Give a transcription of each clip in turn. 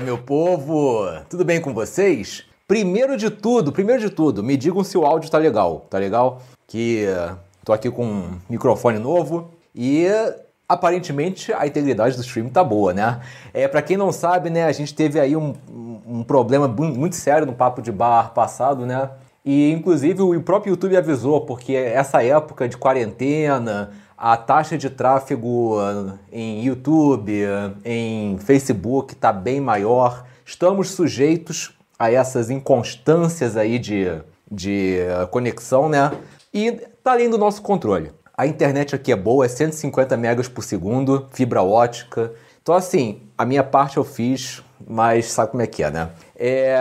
Fala, meu povo! Tudo bem com vocês? Primeiro de tudo, primeiro de tudo, me digam se o áudio tá legal, tá legal? Que uh, tô aqui com um microfone novo e aparentemente a integridade do stream tá boa, né? É, para quem não sabe, né, a gente teve aí um, um problema muito sério no papo de bar passado, né? E inclusive o próprio YouTube avisou, porque essa época de quarentena, a taxa de tráfego uh, em YouTube, uh, em Facebook está bem maior. Estamos sujeitos a essas inconstâncias aí de, de uh, conexão, né? E está além do nosso controle. A internet aqui é boa, é 150 megas por segundo, fibra ótica. Então, assim, a minha parte eu fiz, mas sabe como é que é, né? É,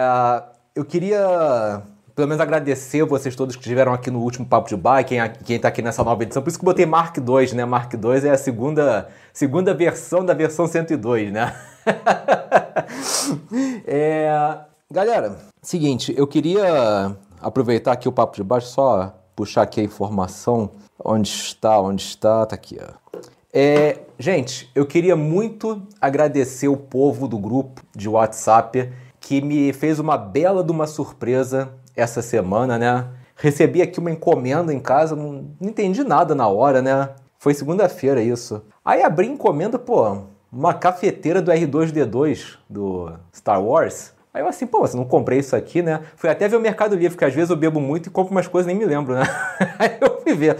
eu queria pelo menos agradecer vocês todos que estiveram aqui no último Papo de Bar, quem, quem tá aqui nessa nova edição. Por isso que botei Mark II, né? Mark II é a segunda, segunda versão da versão 102, né? é, galera, seguinte, eu queria aproveitar aqui o Papo de Baixo, só puxar aqui a informação. Onde está? Onde está? Tá aqui, ó. É, gente, eu queria muito agradecer o povo do grupo de WhatsApp que me fez uma bela de uma surpresa essa semana, né? Recebi aqui uma encomenda em casa, não, entendi nada na hora, né? Foi segunda-feira isso. Aí abri encomenda, pô, uma cafeteira do R2D2 do Star Wars. Aí eu assim, pô, você não comprei isso aqui, né? Fui até ver o Mercado Livre, porque às vezes eu bebo muito e compro umas coisas nem me lembro, né? Aí eu fui ver.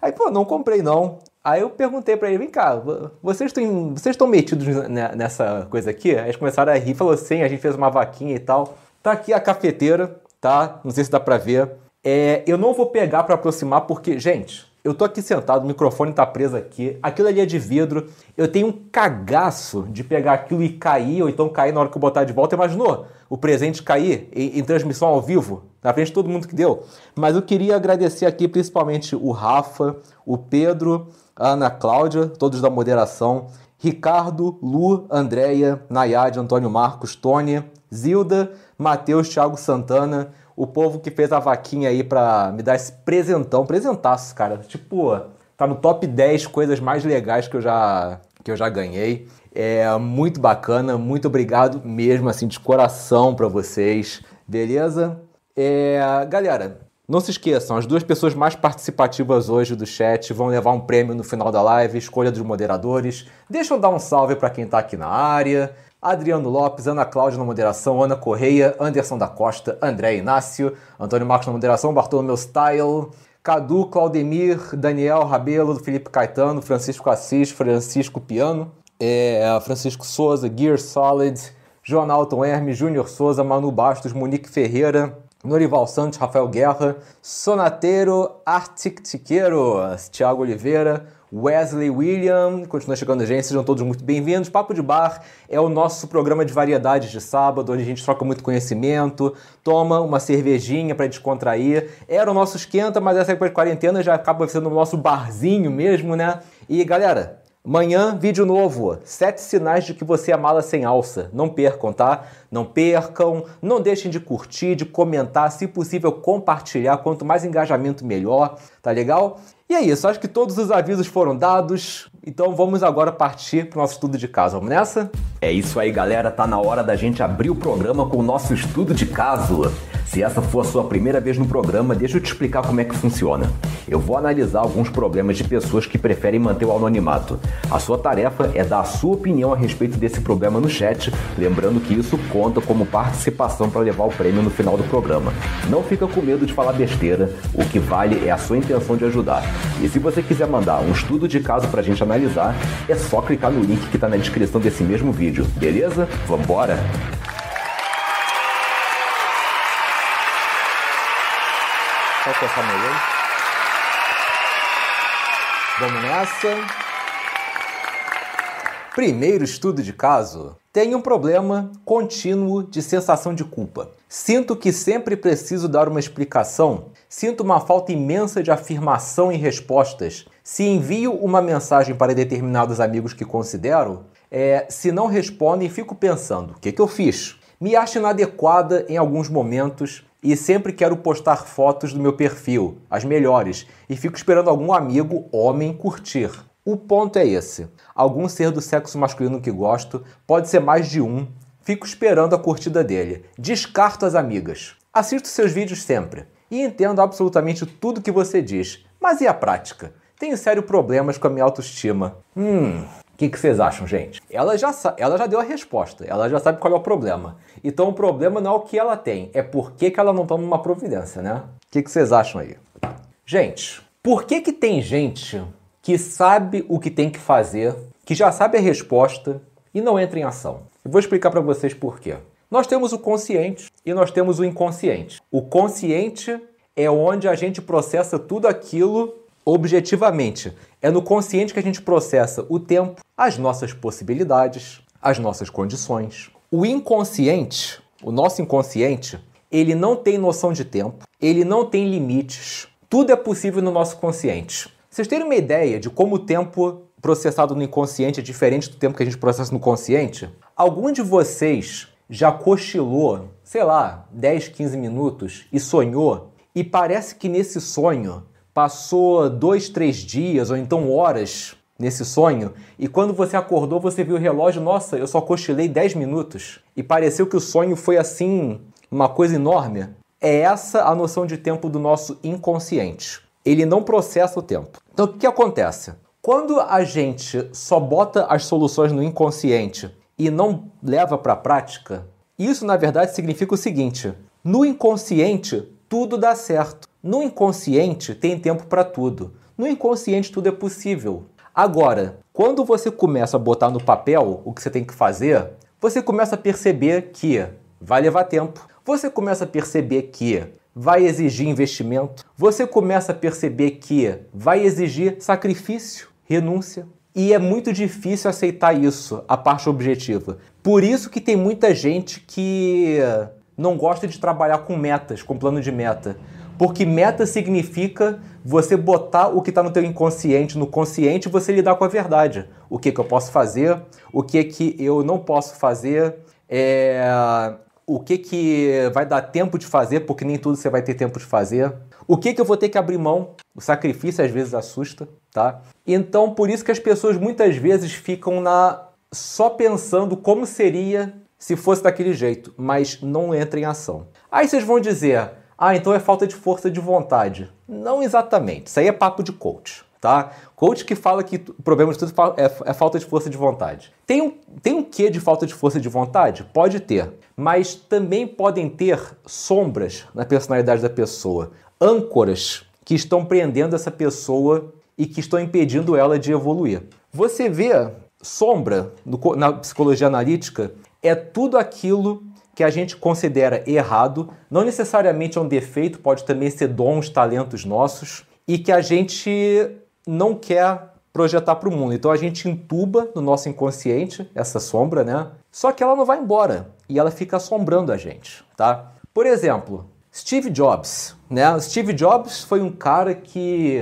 Aí, pô, não comprei não. Aí eu perguntei para ele, vem cá, vocês estão vocês estão metidos nessa coisa aqui? Aí eles começaram a rir, falou sim, a gente fez uma vaquinha e tal. Tá aqui a cafeteira, tá? Não sei se dá pra ver. É, eu não vou pegar para aproximar porque, gente, eu tô aqui sentado, o microfone tá preso aqui, aquilo ali é de vidro, eu tenho um cagaço de pegar aquilo e cair, ou então cair na hora que eu botar de volta. Imaginou o presente cair em, em transmissão ao vivo, na frente de todo mundo que deu? Mas eu queria agradecer aqui principalmente o Rafa, o Pedro, a Ana Cláudia, todos da moderação, Ricardo, Lu, Andréia, Nayade, Antônio Marcos, Tony, Zilda, Matheus, Thiago Santana, o povo que fez a vaquinha aí pra me dar esse presentão, presentaço, cara. Tipo, tá no top 10 coisas mais legais que eu já, que eu já ganhei. É muito bacana, muito obrigado mesmo, assim, de coração para vocês, beleza? É, galera, não se esqueçam, as duas pessoas mais participativas hoje do chat vão levar um prêmio no final da live, escolha dos moderadores. Deixa eu dar um salve para quem tá aqui na área. Adriano Lopes, Ana Cláudia na moderação, Ana Correia, Anderson da Costa, André Inácio, Antônio Marcos na moderação, Bartolomeu Style, Cadu, Claudemir, Daniel Rabelo, Felipe Caetano, Francisco Assis, Francisco Piano, é, Francisco Souza, Gear Solid, Jonalton Hermes, Júnior Souza, Manu Bastos, Monique Ferreira, Norival Santos, Rafael Guerra, Sonateiro, Artic Tiqueiro, Thiago Oliveira, Wesley William, continua chegando a gente, sejam todos muito bem-vindos. Papo de Bar é o nosso programa de variedades de sábado, onde a gente troca muito conhecimento, toma uma cervejinha para descontrair. Era o nosso esquenta, mas essa época de quarentena já acaba sendo o nosso barzinho mesmo, né? E galera, Amanhã, vídeo novo. Sete sinais de que você é mala sem alça. Não percam, tá? Não percam. Não deixem de curtir, de comentar, se possível compartilhar. Quanto mais engajamento, melhor. Tá legal? E é isso, acho que todos os avisos foram dados, então vamos agora partir para o nosso estudo de caso. Vamos nessa? É isso aí, galera, tá na hora da gente abrir o programa com o nosso estudo de caso. Se essa for a sua primeira vez no programa, deixa eu te explicar como é que funciona. Eu vou analisar alguns problemas de pessoas que preferem manter o anonimato. A sua tarefa é dar a sua opinião a respeito desse problema no chat, lembrando que isso conta como participação para levar o prêmio no final do programa. Não fica com medo de falar besteira, o que vale é a sua intenção de ajudar. E se você quiser mandar um estudo de caso pra gente analisar, é só clicar no link que tá na descrição desse mesmo vídeo, beleza? Vambora? Olho. Vamos nessa. Primeiro estudo de caso. Tenho um problema contínuo de sensação de culpa. Sinto que sempre preciso dar uma explicação. Sinto uma falta imensa de afirmação e respostas. Se envio uma mensagem para determinados amigos que considero, é, se não respondem, fico pensando: o que, que eu fiz? Me acho inadequada em alguns momentos e sempre quero postar fotos do meu perfil, as melhores, e fico esperando algum amigo homem curtir. O ponto é esse. Algum ser do sexo masculino que gosto, pode ser mais de um, fico esperando a curtida dele. Descarto as amigas. Assisto seus vídeos sempre e entendo absolutamente tudo que você diz. Mas e a prática? Tenho sérios problemas com a minha autoestima. Hum, o que, que, vocês acham, gente? Ela já, ela já deu a resposta, ela já sabe qual é o problema. Então o problema não é o que ela tem, é por que, que ela não toma uma providência, né? O que, que vocês acham aí? Gente, por que, que tem gente que sabe o que tem que fazer, que já sabe a resposta e não entra em ação? Eu vou explicar para vocês por quê. Nós temos o consciente e nós temos o inconsciente. O consciente é onde a gente processa tudo aquilo objetivamente. É no consciente que a gente processa o tempo, as nossas possibilidades, as nossas condições. O inconsciente, o nosso inconsciente, ele não tem noção de tempo, ele não tem limites. Tudo é possível no nosso consciente. Vocês terem uma ideia de como o tempo processado no inconsciente é diferente do tempo que a gente processa no consciente? Algum de vocês já cochilou, sei lá, 10, 15 minutos e sonhou e parece que nesse sonho passou dois, três dias ou então horas nesse sonho e quando você acordou você viu o relógio, nossa, eu só cochilei 10 minutos e pareceu que o sonho foi assim, uma coisa enorme. É essa a noção de tempo do nosso inconsciente. Ele não processa o tempo. Então o que acontece? Quando a gente só bota as soluções no inconsciente e não leva para a prática, isso na verdade significa o seguinte: no inconsciente tudo dá certo. No inconsciente tem tempo para tudo. No inconsciente tudo é possível. Agora, quando você começa a botar no papel o que você tem que fazer, você começa a perceber que vai levar tempo. Você começa a perceber que vai exigir investimento. Você começa a perceber que vai exigir sacrifício, renúncia. E é muito difícil aceitar isso, a parte objetiva. Por isso que tem muita gente que não gosta de trabalhar com metas, com plano de meta. Porque meta significa você botar o que está no teu inconsciente no consciente e você lidar com a verdade. O que, que eu posso fazer, o que, que eu não posso fazer, é... o que, que vai dar tempo de fazer, porque nem tudo você vai ter tempo de fazer. O que, que eu vou ter que abrir mão? O sacrifício às vezes assusta, tá? Então, por isso que as pessoas muitas vezes ficam na só pensando como seria se fosse daquele jeito, mas não entra em ação. Aí vocês vão dizer: ah, então é falta de força de vontade. Não exatamente. Isso aí é papo de coach, tá? Coach que fala que o problema de tudo é, é falta de força de vontade. Tem um, tem um quê de falta de força de vontade? Pode ter. Mas também podem ter sombras na personalidade da pessoa. Âncoras que estão prendendo essa pessoa e que estão impedindo ela de evoluir. Você vê sombra no, na psicologia analítica é tudo aquilo que a gente considera errado, não necessariamente é um defeito, pode também ser dons, talentos nossos, e que a gente não quer projetar para o mundo. Então a gente entuba no nosso inconsciente essa sombra, né? Só que ela não vai embora e ela fica assombrando a gente, tá? Por exemplo, Steve Jobs, né? Steve Jobs foi um cara que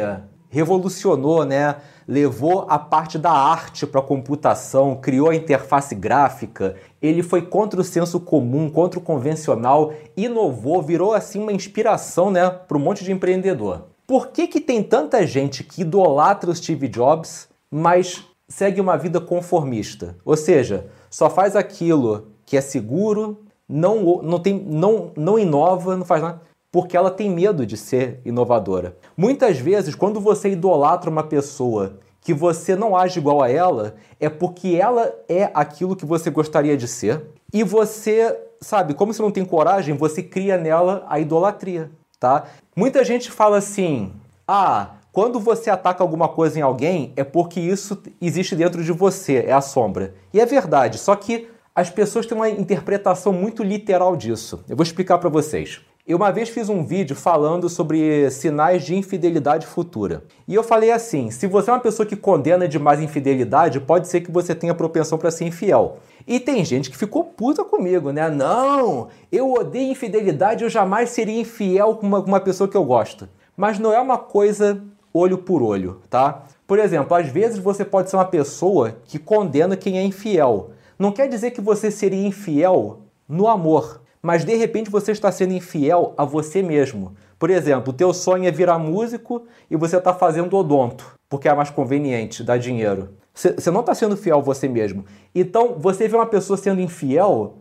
revolucionou, né? levou a parte da arte para a computação, criou a interface gráfica, ele foi contra o senso comum, contra o convencional, inovou, virou assim uma inspiração né, para um monte de empreendedor. Por que, que tem tanta gente que idolatra o Steve Jobs, mas segue uma vida conformista? Ou seja, só faz aquilo que é seguro, não, não, tem, não, não inova, não faz nada porque ela tem medo de ser inovadora. Muitas vezes, quando você idolatra uma pessoa que você não age igual a ela, é porque ela é aquilo que você gostaria de ser, e você, sabe, como você não tem coragem, você cria nela a idolatria, tá? Muita gente fala assim: "Ah, quando você ataca alguma coisa em alguém, é porque isso existe dentro de você, é a sombra. E é verdade, só que as pessoas têm uma interpretação muito literal disso. Eu vou explicar para vocês. Eu uma vez fiz um vídeo falando sobre sinais de infidelidade futura. E eu falei assim: se você é uma pessoa que condena demais infidelidade, pode ser que você tenha propensão para ser infiel. E tem gente que ficou puta comigo, né? Não, eu odeio infidelidade, eu jamais seria infiel com uma, uma pessoa que eu gosto. Mas não é uma coisa olho por olho, tá? Por exemplo, às vezes você pode ser uma pessoa que condena quem é infiel. Não quer dizer que você seria infiel no amor mas de repente você está sendo infiel a você mesmo. Por exemplo, o teu sonho é virar músico e você está fazendo odonto, porque é mais conveniente, dá dinheiro. Você não está sendo fiel a você mesmo. Então, você vê uma pessoa sendo infiel,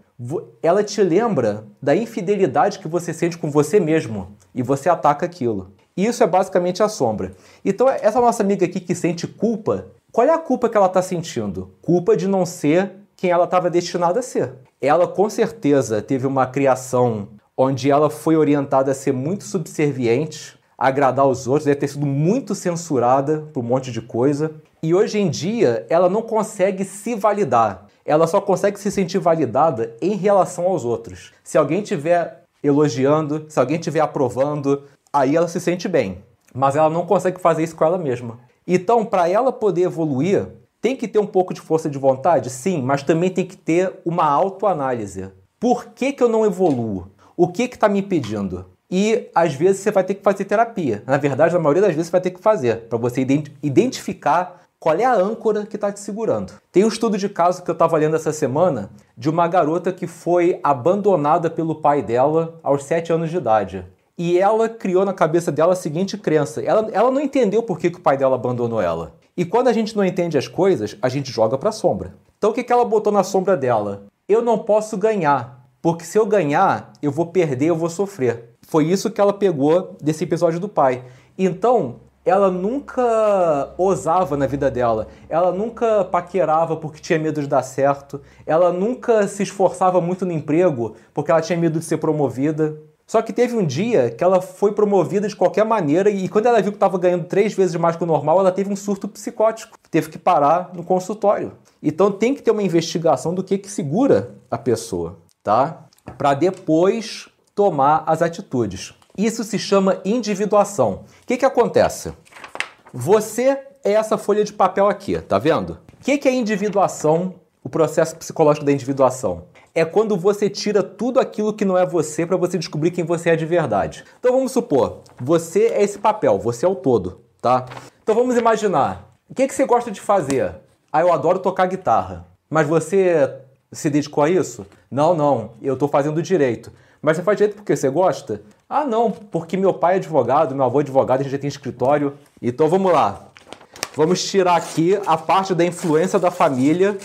ela te lembra da infidelidade que você sente com você mesmo e você ataca aquilo. Isso é basicamente a sombra. Então, essa nossa amiga aqui que sente culpa, qual é a culpa que ela está sentindo? Culpa de não ser quem ela estava destinada a ser. Ela com certeza teve uma criação onde ela foi orientada a ser muito subserviente, agradar os outros, deve ter sido muito censurada por um monte de coisa. E hoje em dia ela não consegue se validar. Ela só consegue se sentir validada em relação aos outros. Se alguém estiver elogiando, se alguém estiver aprovando, aí ela se sente bem. Mas ela não consegue fazer isso com ela mesma. Então, para ela poder evoluir, tem que ter um pouco de força de vontade? Sim, mas também tem que ter uma autoanálise. Por que, que eu não evoluo? O que está me impedindo? E às vezes você vai ter que fazer terapia. Na verdade, na maioria das vezes você vai ter que fazer, para você identificar qual é a âncora que está te segurando. Tem um estudo de caso que eu estava lendo essa semana de uma garota que foi abandonada pelo pai dela aos 7 anos de idade. E ela criou na cabeça dela a seguinte crença: ela, ela não entendeu por que, que o pai dela abandonou ela. E quando a gente não entende as coisas, a gente joga para a sombra. Então o que, que ela botou na sombra dela? Eu não posso ganhar, porque se eu ganhar, eu vou perder, eu vou sofrer. Foi isso que ela pegou desse episódio do pai. Então, ela nunca ousava na vida dela, ela nunca paquerava porque tinha medo de dar certo, ela nunca se esforçava muito no emprego porque ela tinha medo de ser promovida. Só que teve um dia que ela foi promovida de qualquer maneira e quando ela viu que estava ganhando três vezes mais que o normal, ela teve um surto psicótico. Teve que parar no consultório. Então tem que ter uma investigação do que, que segura a pessoa, tá? Para depois tomar as atitudes. Isso se chama individuação. O que, que acontece? Você é essa folha de papel aqui, tá vendo? O que, que é individuação, o processo psicológico da individuação? é quando você tira tudo aquilo que não é você para você descobrir quem você é de verdade. Então vamos supor, você é esse papel, você é o todo, tá? Então vamos imaginar, o que, que você gosta de fazer? Ah, eu adoro tocar guitarra. Mas você se dedicou a isso? Não, não, eu estou fazendo direito. Mas você faz direito porque você gosta? Ah, não, porque meu pai é advogado, meu avô é advogado, a gente já tem escritório. Então vamos lá. Vamos tirar aqui a parte da influência da família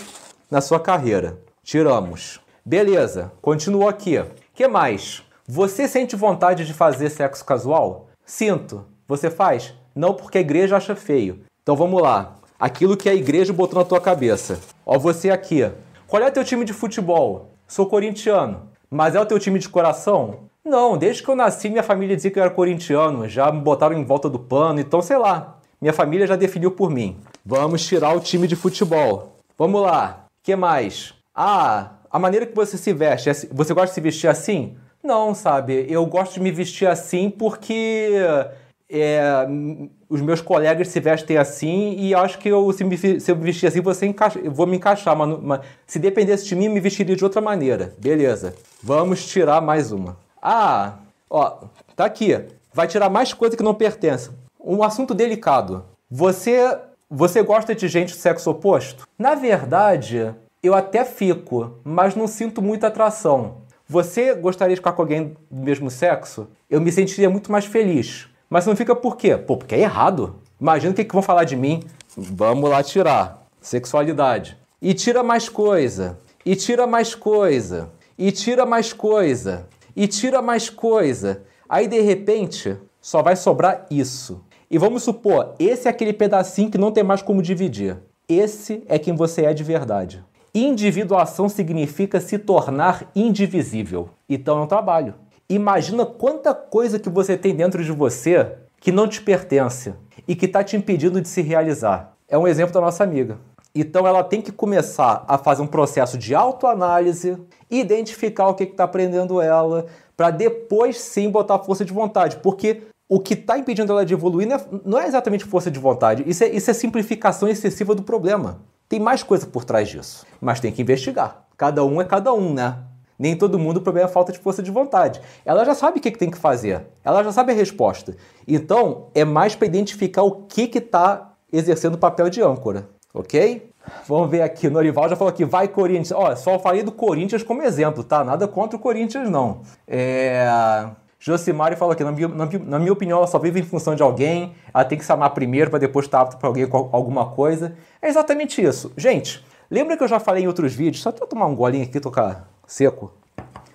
na sua carreira. Tiramos. Beleza, continuou aqui. que mais? Você sente vontade de fazer sexo casual? Sinto. Você faz? Não porque a igreja acha feio. Então vamos lá. Aquilo que a igreja botou na tua cabeça. Ó, você aqui. Qual é o teu time de futebol? Sou corintiano. Mas é o teu time de coração? Não, desde que eu nasci, minha família dizia que eu era corintiano. Já me botaram em volta do pano, então sei lá. Minha família já definiu por mim. Vamos tirar o time de futebol. Vamos lá. que mais? Ah, a maneira que você se veste, é você gosta de se vestir assim? Não, sabe? Eu gosto de me vestir assim porque é, os meus colegas se vestem assim e acho que eu, se, me, se eu me vestir assim, você encaixa, eu vou me encaixar. Mas, mas, se dependesse de mim, me vestiria de outra maneira. Beleza. Vamos tirar mais uma. Ah, ó, tá aqui. Vai tirar mais coisa que não pertence. Um assunto delicado. Você, você gosta de gente do sexo oposto? Na verdade, eu até fico, mas não sinto muita atração. Você gostaria de ficar com alguém do mesmo sexo? Eu me sentiria muito mais feliz. Mas não fica por quê? Pô, porque é errado. Imagina o que, que vão falar de mim. Vamos lá tirar. Sexualidade. E tira mais coisa. E tira mais coisa. E tira mais coisa. E tira mais coisa. Aí de repente só vai sobrar isso. E vamos supor, esse é aquele pedacinho que não tem mais como dividir. Esse é quem você é de verdade. Individuação significa se tornar indivisível. Então é um trabalho. Imagina quanta coisa que você tem dentro de você que não te pertence e que está te impedindo de se realizar. É um exemplo da nossa amiga. Então ela tem que começar a fazer um processo de autoanálise, identificar o que está prendendo ela, para depois sim botar força de vontade. Porque o que está impedindo ela de evoluir não é, não é, exatamente força de vontade, isso é, isso é simplificação excessiva do problema. Tem mais coisa por trás disso, mas tem que investigar. Cada um é cada um, né? Nem todo mundo o problema é falta de força de vontade. Ela já sabe o que, que tem que fazer, ela já sabe a resposta. Então é mais para identificar o que está exercendo o papel de âncora ok? Vamos ver aqui, Norival já falou aqui, vai Corinthians. Ó, só falei do Corinthians como exemplo, tá? Nada contra o Corinthians, não. É... Josimari falou aqui, na minha, na minha, opinião, ela só vive em função de alguém, ela tem que se amar primeiro para depois estar apto para alguém com alguma coisa. É exatamente isso. Gente, lembra que eu já falei em outros vídeos, só eu tomar um golinho aqui tocar seco.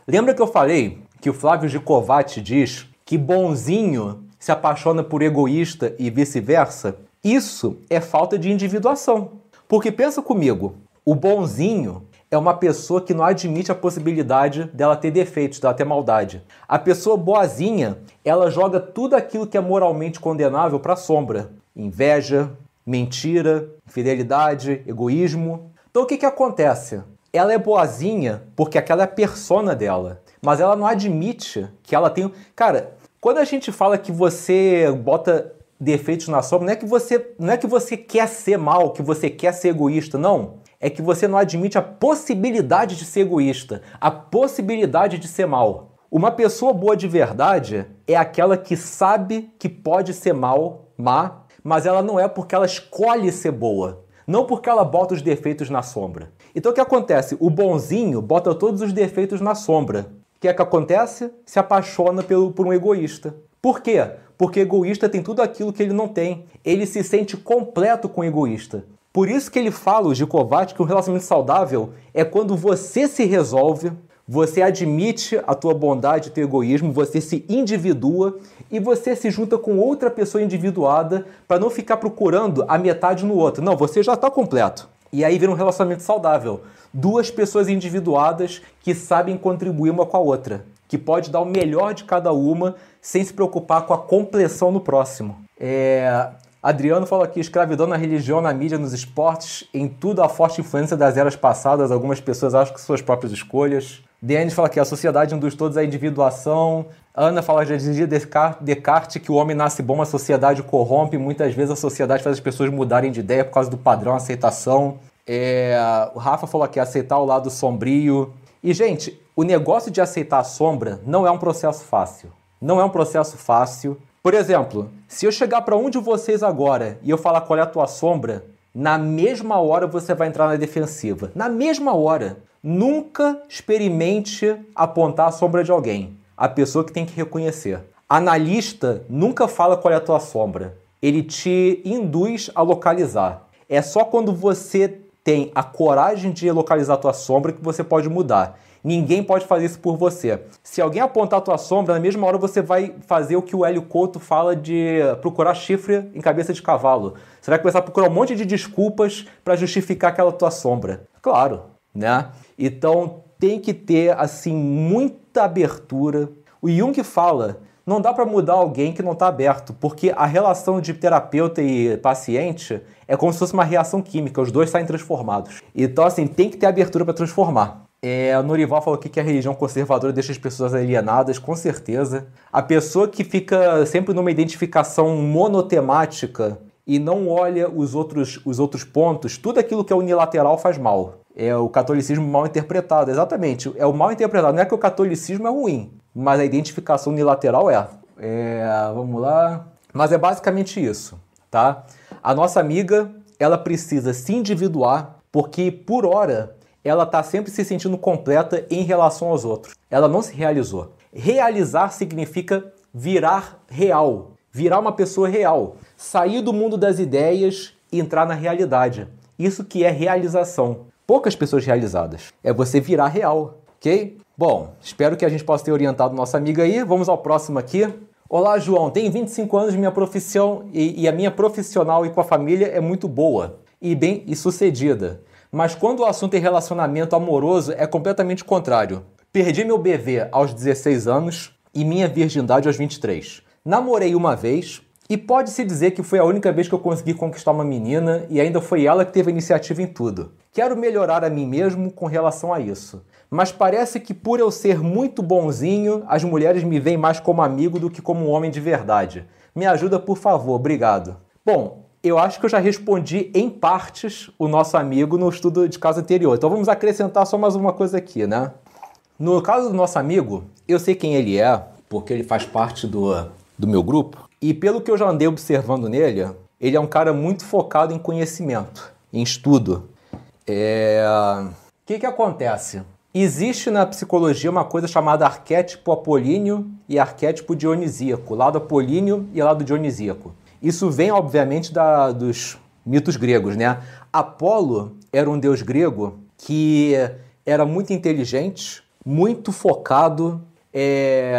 Lembra que eu falei que o Flávio Gicovati diz que bonzinho se apaixona por egoísta e vice-versa? Isso é falta de individuação. Porque pensa comigo, o bonzinho é uma pessoa que não admite a possibilidade dela ter defeitos, dela ter maldade. A pessoa boazinha, ela joga tudo aquilo que é moralmente condenável para a sombra. Inveja, mentira, infidelidade, egoísmo. Então o que, que acontece? Ela é boazinha porque aquela é a persona dela. Mas ela não admite que ela tem. Cara, quando a gente fala que você bota defeitos na sombra, não é que você não é que você quer ser mal, que você quer ser egoísta, não. É que você não admite a possibilidade de ser egoísta, a possibilidade de ser mal. Uma pessoa boa de verdade é aquela que sabe que pode ser mal, má, mas ela não é porque ela escolhe ser boa, não porque ela bota os defeitos na sombra. Então o que acontece? O bonzinho bota todos os defeitos na sombra. O que é que acontece? Se apaixona pelo, por um egoísta. Por quê? Porque egoísta tem tudo aquilo que ele não tem. Ele se sente completo com egoísta. Por isso que ele fala, o Gicovati, que um relacionamento saudável é quando você se resolve, você admite a tua bondade, teu egoísmo, você se individua e você se junta com outra pessoa individuada para não ficar procurando a metade no outro. Não, você já está completo. E aí vira um relacionamento saudável. Duas pessoas individuadas que sabem contribuir uma com a outra que pode dar o melhor de cada uma sem se preocupar com a compleção no próximo. É... Adriano fala aqui: escravidão na religião, na mídia, nos esportes, em tudo a forte influência das eras passadas. Algumas pessoas acham que suas próprias escolhas. Denis fala que a sociedade induz todos a individuação. Ana fala já dizia Descartes que o homem nasce bom, a sociedade corrompe. Muitas vezes a sociedade faz as pessoas mudarem de ideia por causa do padrão aceitação. É... o Rafa falou aqui: aceitar o lado sombrio. E, gente, o negócio de aceitar a sombra não é um processo fácil. Não é um processo fácil. Por exemplo, se eu chegar para um de vocês agora e eu falar qual é a tua sombra, na mesma hora você vai entrar na defensiva. Na mesma hora. Nunca experimente apontar a sombra de alguém. A pessoa que tem que reconhecer. Analista nunca fala qual é a tua sombra. Ele te induz a localizar. É só quando você tem a coragem de localizar a tua sombra que você pode mudar. Ninguém pode fazer isso por você. Se alguém apontar a tua sombra, na mesma hora você vai fazer o que o Hélio Couto fala de procurar chifre em cabeça de cavalo. Você vai começar a procurar um monte de desculpas para justificar aquela tua sombra. Claro, né? Então tem que ter assim muita abertura. O Jung fala não dá para mudar alguém que não está aberto, porque a relação de terapeuta e paciente é como se fosse uma reação química, os dois saem transformados. Então, assim, tem que ter abertura para transformar. É, o Norival falou aqui que a religião conservadora deixa as pessoas alienadas, com certeza. A pessoa que fica sempre numa identificação monotemática e não olha os outros, os outros pontos, tudo aquilo que é unilateral faz mal. É o catolicismo mal interpretado, exatamente. É o mal interpretado. Não é que o catolicismo é ruim, mas a identificação unilateral é. é vamos lá. Mas é basicamente isso, tá? A nossa amiga, ela precisa se individuar, porque por hora ela está sempre se sentindo completa em relação aos outros. Ela não se realizou. Realizar significa virar real, virar uma pessoa real, sair do mundo das ideias e entrar na realidade. Isso que é realização. Poucas pessoas realizadas. É você virar real, ok? Bom, espero que a gente possa ter orientado nossa amiga aí. Vamos ao próximo aqui. Olá, João. Tenho 25 anos, minha profissão e, e a minha profissional e com a família é muito boa e bem e sucedida. Mas quando o assunto é relacionamento amoroso, é completamente contrário. Perdi meu BV aos 16 anos e minha virgindade aos 23. Namorei uma vez E pode-se dizer que foi a única vez que eu consegui conquistar uma menina e ainda foi ela que teve a iniciativa em tudo. Quero melhorar a mim mesmo com relação a isso. Mas parece que por eu ser muito bonzinho, as mulheres me veem mais como amigo do que como um homem de verdade. Me ajuda, por favor, obrigado. Bom, eu acho que eu já respondi em partes o nosso amigo no estudo de caso anterior. Então vamos acrescentar só mais uma coisa aqui, né? No caso do nosso amigo, eu sei quem ele é, porque ele faz parte do, do meu grupo. E pelo que eu já andei observando nele, ele é um cara muito focado em conhecimento, em estudo. É... O que, que acontece? Existe na psicologia uma coisa chamada arquétipo apolíneo e arquétipo dionisíaco, lado apolíneo e lado dionisíaco. Isso vem, obviamente, da, dos mitos gregos, né? Apolo era um deus grego que era muito inteligente, muito focado, é,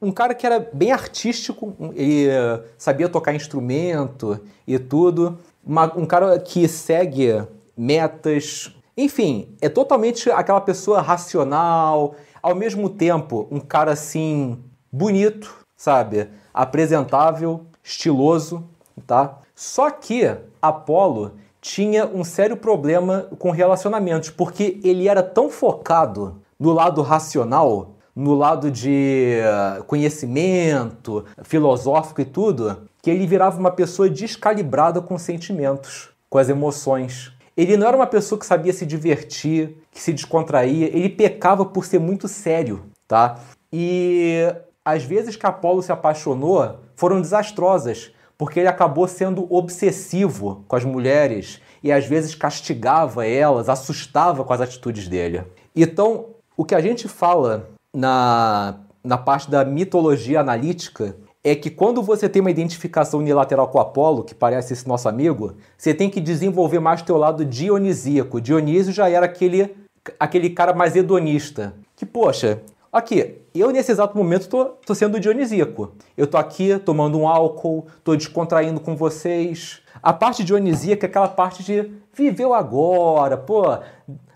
um cara que era bem artístico, ele sabia tocar instrumento e tudo, uma, um cara que segue metas, enfim, é totalmente aquela pessoa racional, ao mesmo tempo um cara assim bonito, sabe, apresentável, estiloso, tá? Só que Apolo tinha um sério problema com relacionamentos, porque ele era tão focado no lado racional no lado de eh, conhecimento filosófico e tudo, que ele virava uma pessoa descalibrada com sentimentos, com as emoções. Ele não era uma pessoa que sabia se divertir, que se descontraía, ele pecava por ser muito sério, tá? E as vezes que Apolo se apaixonou foram desastrosas, porque ele acabou sendo obsessivo com as mulheres e às vezes castigava elas, assustava com as atitudes dele. Então, o que a gente fala na, na parte da mitologia analítica é que quando você tem uma identificação unilateral com Apolo, que parece esse nosso amigo, você tem que desenvolver mais teu lado dionisíaco. Dionísio já era aquele, aquele cara mais hedonista. Que, poxa, aqui, eu nesse exato momento tô, tô sendo dionisíaco. Eu tô aqui tomando um álcool, tô descontraindo com vocês. A parte dionisíaca é aquela parte de viver o agora, pô,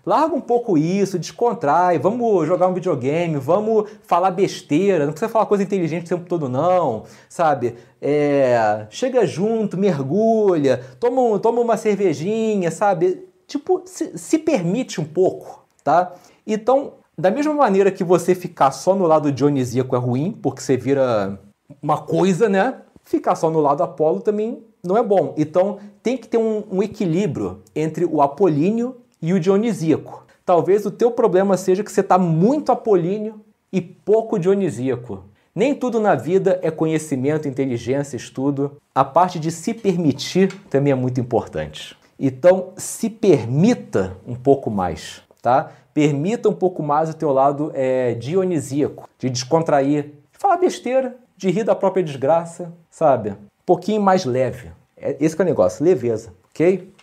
Larga um pouco isso, descontrai, vamos jogar um videogame, vamos falar besteira, não precisa falar coisa inteligente o tempo todo, não, sabe? É, chega junto, mergulha, toma, toma uma cervejinha, sabe? Tipo, se, se permite um pouco, tá? Então, da mesma maneira que você ficar só no lado dionisíaco é ruim, porque você vira uma coisa, né? Ficar só no lado Apolo também não é bom. Então, tem que ter um, um equilíbrio entre o apolíneo e o dionisíaco. Talvez o teu problema seja que você está muito apolíneo e pouco dionisíaco. Nem tudo na vida é conhecimento, inteligência, estudo. A parte de se permitir também é muito importante. Então, se permita um pouco mais, tá? Permita um pouco mais o teu lado é, dionisíaco, de descontrair, de falar besteira, de rir da própria desgraça, sabe? Um pouquinho mais leve. É, esse é o negócio, leveza, ok?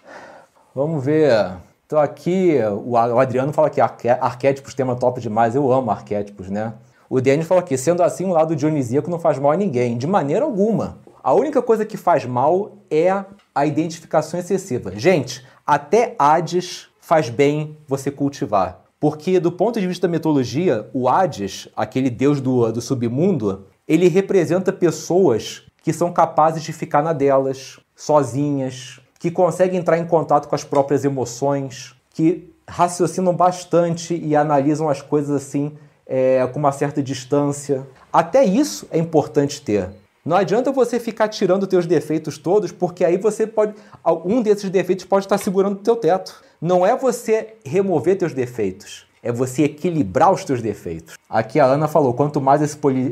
Vamos ver então aqui o Adriano fala que arquétipos tema top demais. Eu amo arquétipos, né? O Denis fala aqui, sendo assim, o lado dionisíaco não faz mal a ninguém, de maneira alguma. A única coisa que faz mal é a identificação excessiva. Gente, até Hades faz bem você cultivar. Porque, do ponto de vista da mitologia, o Hades, aquele deus do, do submundo, ele representa pessoas que são capazes de ficar na delas, sozinhas, que conseguem entrar em contato com as próprias emoções, que raciocinam bastante e analisam as coisas assim é, com uma certa distância. Até isso é importante ter. Não adianta você ficar tirando teus defeitos todos, porque aí você pode. Um desses defeitos pode estar segurando o teu teto. Não é você remover teus defeitos, é você equilibrar os teus defeitos. Aqui a Ana falou: quanto mais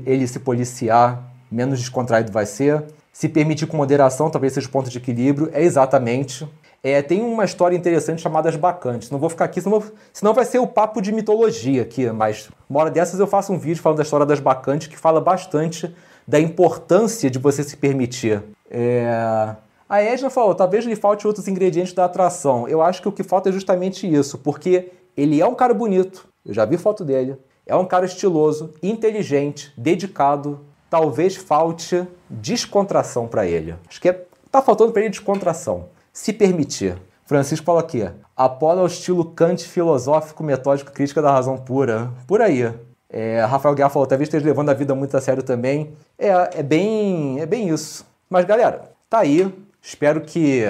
ele se policiar, menos descontraído vai ser se permitir com moderação, talvez seja o ponto de equilíbrio, é exatamente. É, tem uma história interessante chamada As Bacantes. Não vou ficar aqui, senão, senão vai ser o papo de mitologia aqui, mas uma hora dessas eu faço um vídeo falando da história das Bacantes que fala bastante da importância de você se permitir. É... A Edna falou, talvez lhe falte outros ingredientes da atração. Eu acho que o que falta é justamente isso, porque ele é um cara bonito, eu já vi foto dele, é um cara estiloso, inteligente, dedicado, talvez falte descontração para ele. Acho que é, tá faltando para ele descontração. Se permitir. Francisco fala aqui: Apolo é o estilo Kant filosófico, metódico, crítica da razão pura. Por aí. É, Rafael Guerra falou: talvez esteja levando a vida muito a sério também. É, é, bem, é bem isso. Mas galera, tá aí. Espero que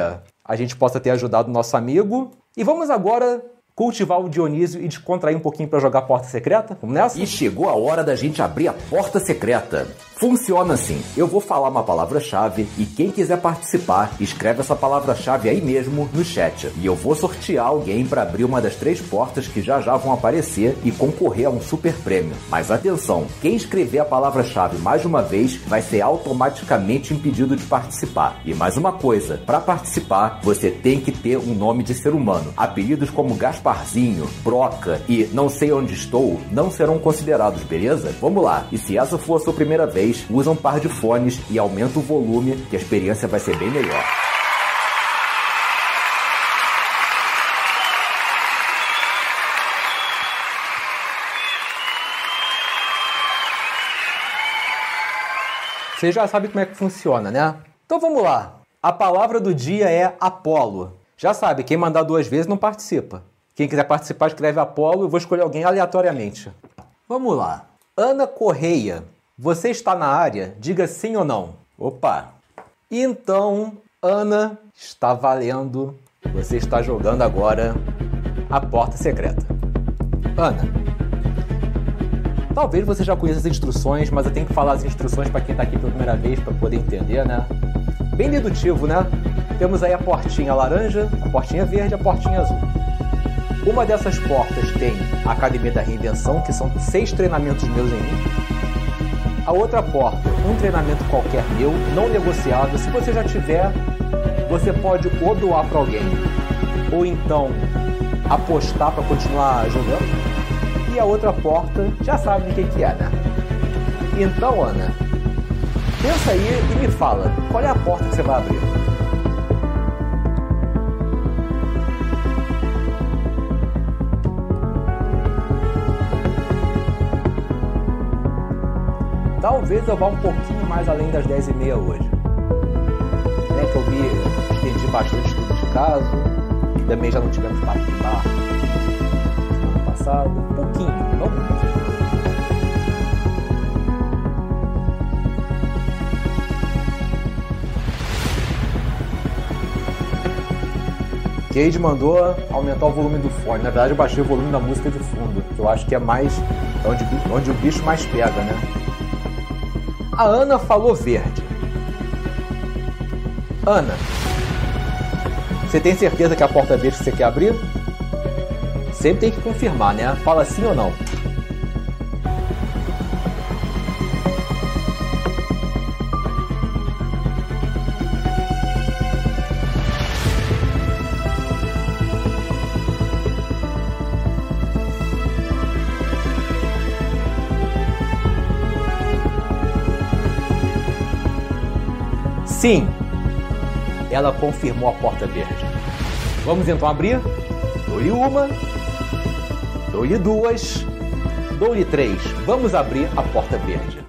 a gente possa ter ajudado o nosso amigo. E vamos agora cultivar o Dionísio e descontrair um pouquinho para jogar Porta Secreta? Vamos nessa? E chegou a hora da gente abrir a Porta Secreta. Funciona assim: eu vou falar uma palavra-chave e quem quiser participar, escreve essa palavra-chave aí mesmo no chat. E eu vou sortear alguém para abrir uma das três portas que já já vão aparecer e concorrer a um super prêmio. Mas atenção: quem escrever a palavra-chave mais uma vez vai ser automaticamente impedido de participar. E mais uma coisa: para participar, você tem que ter um nome de ser humano. Apelidos como Gasparzinho, Broca e Não sei onde estou não serão considerados, beleza? Vamos lá. E se essa for a sua primeira vez, usa um par de fones e aumenta o volume, que a experiência vai ser bem melhor. Você já sabe como é que funciona, né? Então vamos lá. A palavra do dia é Apolo. Já sabe, quem mandar duas vezes não participa. Quem quiser participar, escreve Apolo. Eu vou escolher alguém aleatoriamente. Vamos lá. Ana Correia. Você está na área? Diga sim ou não. Opa! Então, Ana, está valendo. Você está jogando agora a porta secreta. Ana, talvez você já conheça as instruções, mas eu tenho que falar as instruções para quem está aqui pela primeira vez para poder entender, né? Bem dedutivo, né? Temos aí a portinha laranja, a portinha verde, a portinha azul. Uma dessas portas tem a Academia da Reinvenção, que são seis treinamentos meus em um. A outra porta, um treinamento qualquer meu, não negociável. Se você já tiver, você pode ou doar para alguém, ou então apostar para continuar jogando. E a outra porta, já sabe o que, que é, né? Então, Ana, pensa aí e me fala, qual é a porta que você vai abrir? Talvez eu vá um pouquinho mais além das 10h30 hoje. É que eu vi, estendi bastante estudo de caso, também já não tivemos papo de bar semana passada. Um pouquinho, não muito. Cade mandou aumentar o volume do fone. Na verdade, eu baixei o volume da música de fundo, que eu acho que é mais onde, onde o bicho mais pega, né? A Ana falou verde. Ana, você tem certeza que a porta verde que você quer abrir? Sempre tem que confirmar, né? Fala sim ou não. Sim, ela confirmou a porta verde. Vamos então abrir? Dou-lhe uma, dou-lhe duas, dou-lhe três. Vamos abrir a porta verde.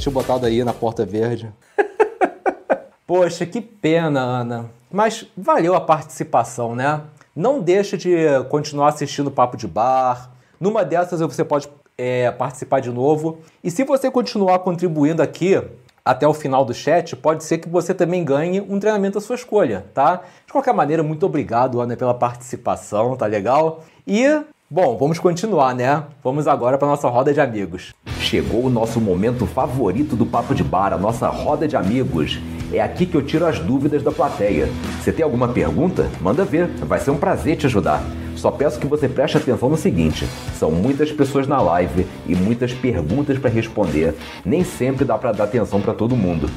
Tinha botado aí na porta verde. Poxa, que pena, Ana. Mas valeu a participação, né? Não deixa de continuar assistindo Papo de Bar. Numa dessas você pode é, participar de novo. E se você continuar contribuindo aqui até o final do chat, pode ser que você também ganhe um treinamento à sua escolha, tá? De qualquer maneira, muito obrigado, Ana, pela participação, tá legal? E Bom, vamos continuar, né? Vamos agora para nossa roda de amigos. Chegou o nosso momento favorito do Papo de Bar, a nossa roda de amigos. É aqui que eu tiro as dúvidas da plateia. Você tem alguma pergunta? Manda ver, vai ser um prazer te ajudar. Só peço que você preste atenção no seguinte: são muitas pessoas na live e muitas perguntas para responder. Nem sempre dá para dar atenção para todo mundo.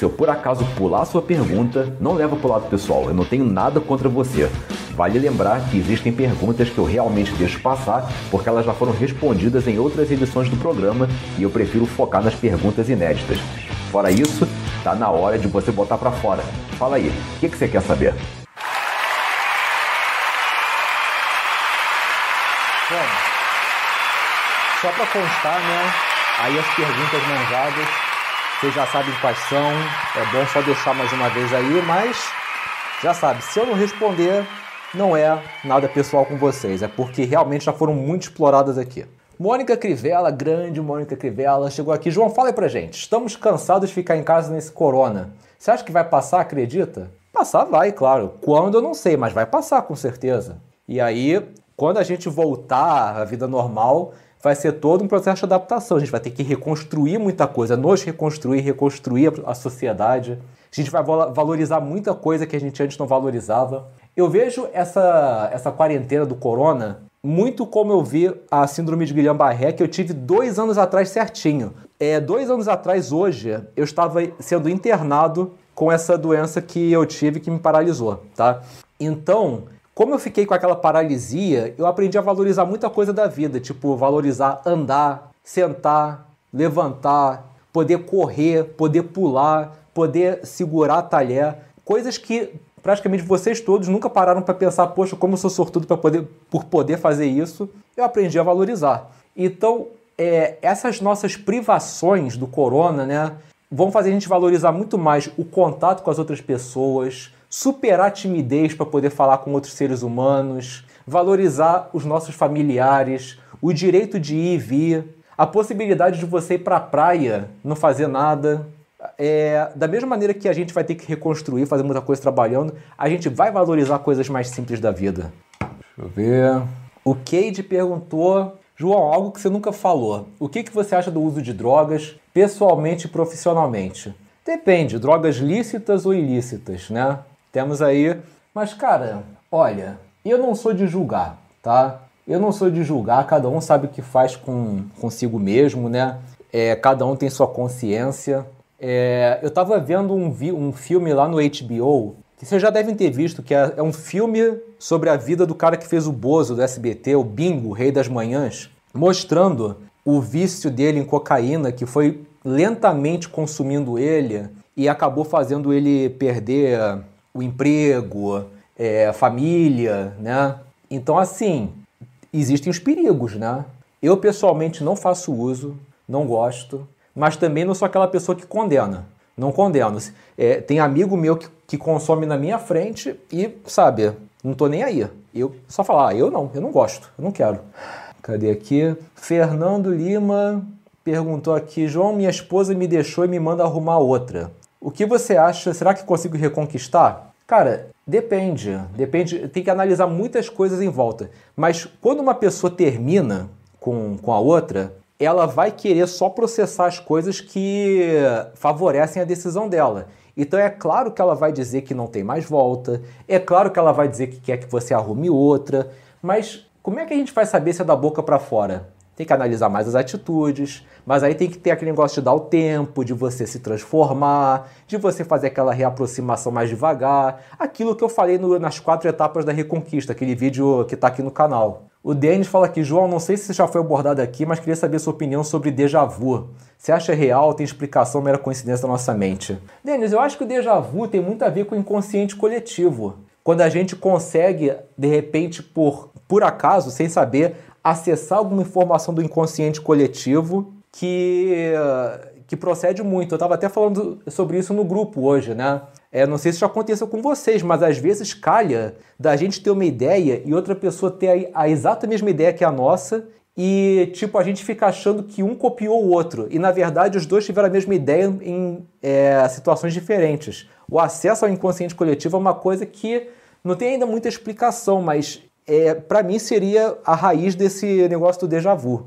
Se eu por acaso pular sua pergunta, não leva pro lado pessoal, eu não tenho nada contra você. Vale lembrar que existem perguntas que eu realmente deixo passar porque elas já foram respondidas em outras edições do programa e eu prefiro focar nas perguntas inéditas. Fora isso, tá na hora de você botar para fora. Fala aí, o que, que você quer saber? Bom, só para constar, né? Aí as perguntas manjadas, vocês já sabem quais são. É bom só deixar mais uma vez aí, mas já sabe, se eu não responder, não é nada pessoal com vocês, é porque realmente já foram muito exploradas aqui. Mônica Crivella, grande Mônica Crivella, chegou aqui. João, fala aí pra gente. Estamos cansados de ficar em casa nesse corona. Você acha que vai passar, acredita? Passar vai, claro. Quando eu não sei, mas vai passar com certeza. E aí, quando a gente voltar à vida normal, vai ser todo um processo de adaptação. A gente vai ter que reconstruir muita coisa, nos reconstruir, reconstruir a sociedade. A gente vai valorizar muita coisa que a gente antes não valorizava. Eu vejo essa, essa quarentena do corona muito como eu vi a síndrome de Guillain-Barré, que eu tive dois anos atrás certinho. É, dois anos atrás, hoje, eu estava sendo internado com essa doença que eu tive que me paralisou, tá? Então, como eu fiquei com aquela paralisia, eu aprendi a valorizar muita coisa da vida, tipo valorizar andar, sentar, levantar, poder correr, poder pular, poder segurar a talher, coisas que praticamente vocês todos nunca pararam para pensar, poxa, como eu sou sortudo para poder, por poder fazer isso, eu aprendi a valorizar. Então, é, essas nossas privações do corona, né, vão fazer a gente valorizar muito mais o contato com as outras pessoas, superar a timidez para poder falar com outros seres humanos, valorizar os nossos familiares, o direito de ir e vir, a possibilidade de você ir para a praia, não fazer nada, é, da mesma maneira que a gente vai ter que reconstruir, fazer muita coisa trabalhando, a gente vai valorizar coisas mais simples da vida. Deixa eu ver. O Cade perguntou, João, algo que você nunca falou. O que, que você acha do uso de drogas, pessoalmente e profissionalmente? Depende, drogas lícitas ou ilícitas, né? Temos aí. Mas, cara, olha, eu não sou de julgar, tá? Eu não sou de julgar, cada um sabe o que faz com consigo mesmo, né? É, cada um tem sua consciência. É, eu estava vendo um, um filme lá no HBO, que vocês já devem ter visto, que é, é, um filme sobre a vida do cara que fez o Bozo do SBT, o Bingo, o Rei das Manhãs, mostrando o vício dele em cocaína, que foi lentamente consumindo ele e acabou fazendo ele perder o emprego, é, a família, né? Então, assim, existem os perigos, né? Eu pessoalmente não faço uso, não gosto mas também não sou aquela pessoa que condena. Não condeno. É, tem amigo meu que, que consome na minha frente e, sabe, não tô nem aí. Eu só falar, ah, eu não, eu não gosto, eu não quero. Cadê aqui? Fernando Lima perguntou aqui: João, minha esposa me deixou e me manda arrumar outra. O que você acha? Será que consigo reconquistar? Cara, depende. Depende. Tem que analisar muitas coisas em volta. Mas quando uma pessoa termina com, com a outra, ela vai querer só processar as coisas que favorecem a decisão dela. Então é claro que ela vai dizer que não tem mais volta, é claro que ela vai dizer que quer que você arrume outra, mas como é que a gente vai saber se é da boca para fora? Tem que analisar mais as atitudes, mas aí tem que ter aquele negócio de dar o tempo, de você se transformar, de você fazer aquela reaproximação mais devagar, aquilo que eu falei no, nas quatro etapas da reconquista, aquele vídeo que está aqui no canal. O Denis fala aqui, João, não sei se já foi abordado aqui, mas queria saber sua opinião sobre déjà vu. Você acha real, tem explicação, mera coincidência da nossa mente? Denis, eu acho que o déjà vu tem muito a ver com o inconsciente coletivo. Quando a gente consegue, de repente, por, por acaso, sem saber, acessar alguma informação do inconsciente coletivo que, que procede muito. Eu estava até falando sobre isso no grupo hoje, né? É, não sei se isso aconteceu com vocês, mas às vezes calha da gente ter uma ideia e outra pessoa ter a, a exata mesma ideia que a nossa e, tipo, a gente fica achando que um copiou o outro. E, na verdade, os dois tiveram a mesma ideia em é, situações diferentes. O acesso ao inconsciente coletivo é uma coisa que não tem ainda muita explicação, mas é, para mim seria a raiz desse negócio do déjà vu.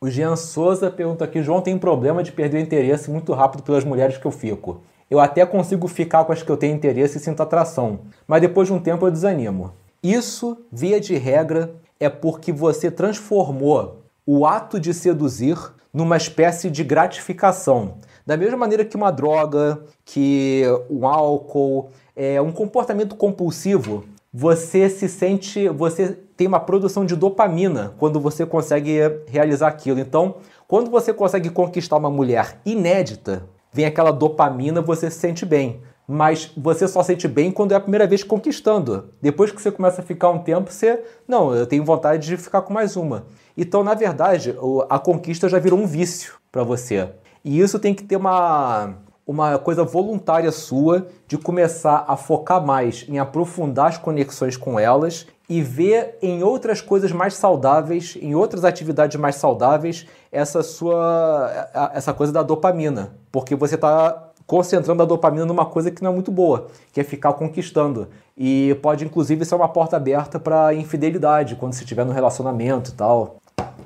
O Jean Souza pergunta aqui: João tem problema de perder o interesse muito rápido pelas mulheres que eu fico. Eu até consigo ficar com as que eu tenho interesse e sinto atração, mas depois de um tempo eu desanimo. Isso, via de regra, é porque você transformou o ato de seduzir numa espécie de gratificação. Da mesma maneira que uma droga, que um álcool, é um comportamento compulsivo, você se sente, você tem uma produção de dopamina quando você consegue realizar aquilo. Então, quando você consegue conquistar uma mulher inédita, vem aquela dopamina, você se sente bem. mas você só sente bem quando é a primeira vez conquistando. Depois que você começa a ficar um tempo, você, não, eu tenho vontade de ficar com mais uma. Então, na verdade, a conquista já virou um vício para você. E isso tem que ter uma, uma coisa voluntária sua de começar a focar mais em aprofundar as conexões com elas e ver em outras coisas mais saudáveis, em outras atividades mais saudáveis, essa sua essa coisa da dopamina, porque você está concentrando a dopamina numa coisa que não é muito boa, que é ficar conquistando. E pode inclusive ser uma porta aberta para infidelidade quando você estiver no relacionamento e tal.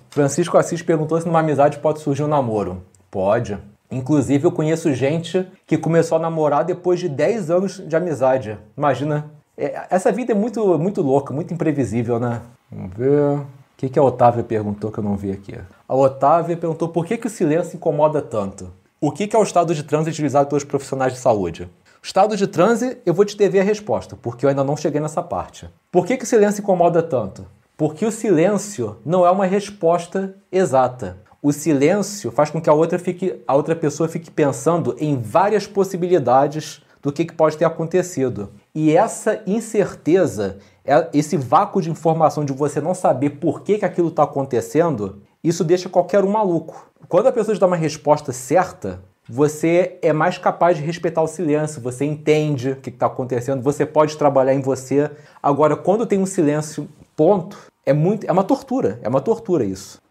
Francisco Assis perguntou se numa amizade pode surgir um namoro. Pode. Inclusive, eu conheço gente que começou a namorar depois de 10 anos de amizade. Imagina. É, essa vida é muito, muito louca, muito imprevisível, né? Vamos ver. O que, que a Otávia perguntou que eu não vi aqui? A Otávia perguntou por que, que o silêncio incomoda tanto. O que, que é o estado de transe utilizado pelos profissionais de saúde? Estado de transe, eu vou te dever a resposta, porque eu ainda não cheguei nessa parte. Por que, que o silêncio incomoda tanto? Porque o silêncio não é uma resposta exata o silêncio faz com que a outra, fique, a outra pessoa fique pensando em várias possibilidades do que, que pode ter acontecido. E essa incerteza, é, esse vácuo de informação de você não saber por que, que aquilo está acontecendo, isso deixa qualquer um maluco. Quando a pessoa te dá uma resposta certa, você é mais capaz de respeitar o silêncio, você entende o que está acontecendo, você pode trabalhar em você. Agora, quando tem um silêncio, ponto, é muito, é uma tortura, é uma tortura isso.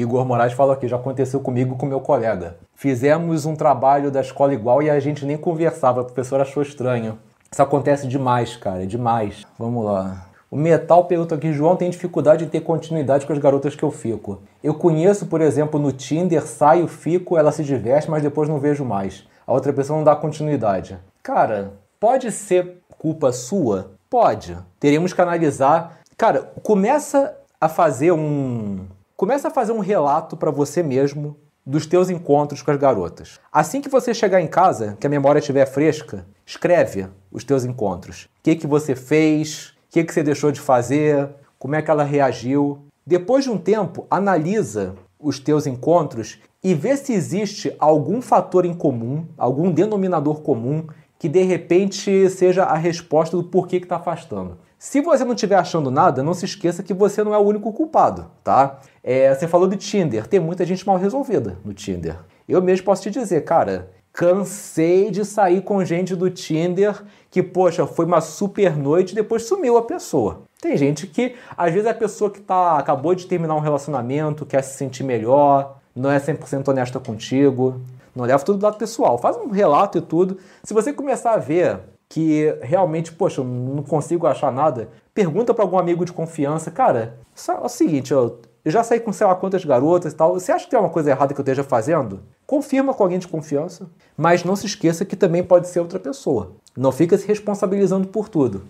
Igor Moraes falou aqui, já aconteceu comigo com meu colega. Fizemos um trabalho da escola igual e a gente nem conversava, o professor achou estranho. Isso acontece demais, cara, é demais. Vamos lá. O Metal pergunta aqui, João tem dificuldade em ter continuidade com as garotas que eu fico. Eu conheço, por exemplo, no Tinder, saio, fico, ela se diverte, mas depois não vejo mais. A outra pessoa não dá continuidade. Cara, pode ser culpa sua? Pode. Teremos que analisar. Cara, começa a fazer um, Começa a fazer um relato para você mesmo dos teus encontros com as garotas. Assim que você chegar em casa, que a memória estiver fresca, escreve os teus encontros. O que, que você fez, o que, que você deixou de fazer, como é que ela reagiu. Depois de um tempo, analisa os teus encontros e vê se existe algum fator em comum, algum denominador comum que de repente seja a resposta do porquê que está afastando. Se você não estiver achando nada, não se esqueça que você não é o único culpado, tá? É, você falou do Tinder, tem muita gente mal resolvida no Tinder. Eu mesmo posso te dizer, cara, cansei de sair com gente do Tinder que, poxa, foi uma super noite e depois sumiu a pessoa. Tem gente que, às vezes, é a pessoa que tá, acabou de terminar um relacionamento, quer se sentir melhor, não é 100% honesta contigo. Não leva tudo do lado pessoal. Faz um relato e tudo. Se você começar a ver que realmente, poxa, eu não consigo achar nada, pergunta para algum amigo de confiança, cara, é o seguinte, eu, eu já saí com sei lá quantas garotas e tal, você acha que tem uma coisa errada que eu esteja fazendo? Confirma com alguém de confiança, mas não se esqueça que também pode ser outra pessoa. Não fica se responsabilizando por tudo.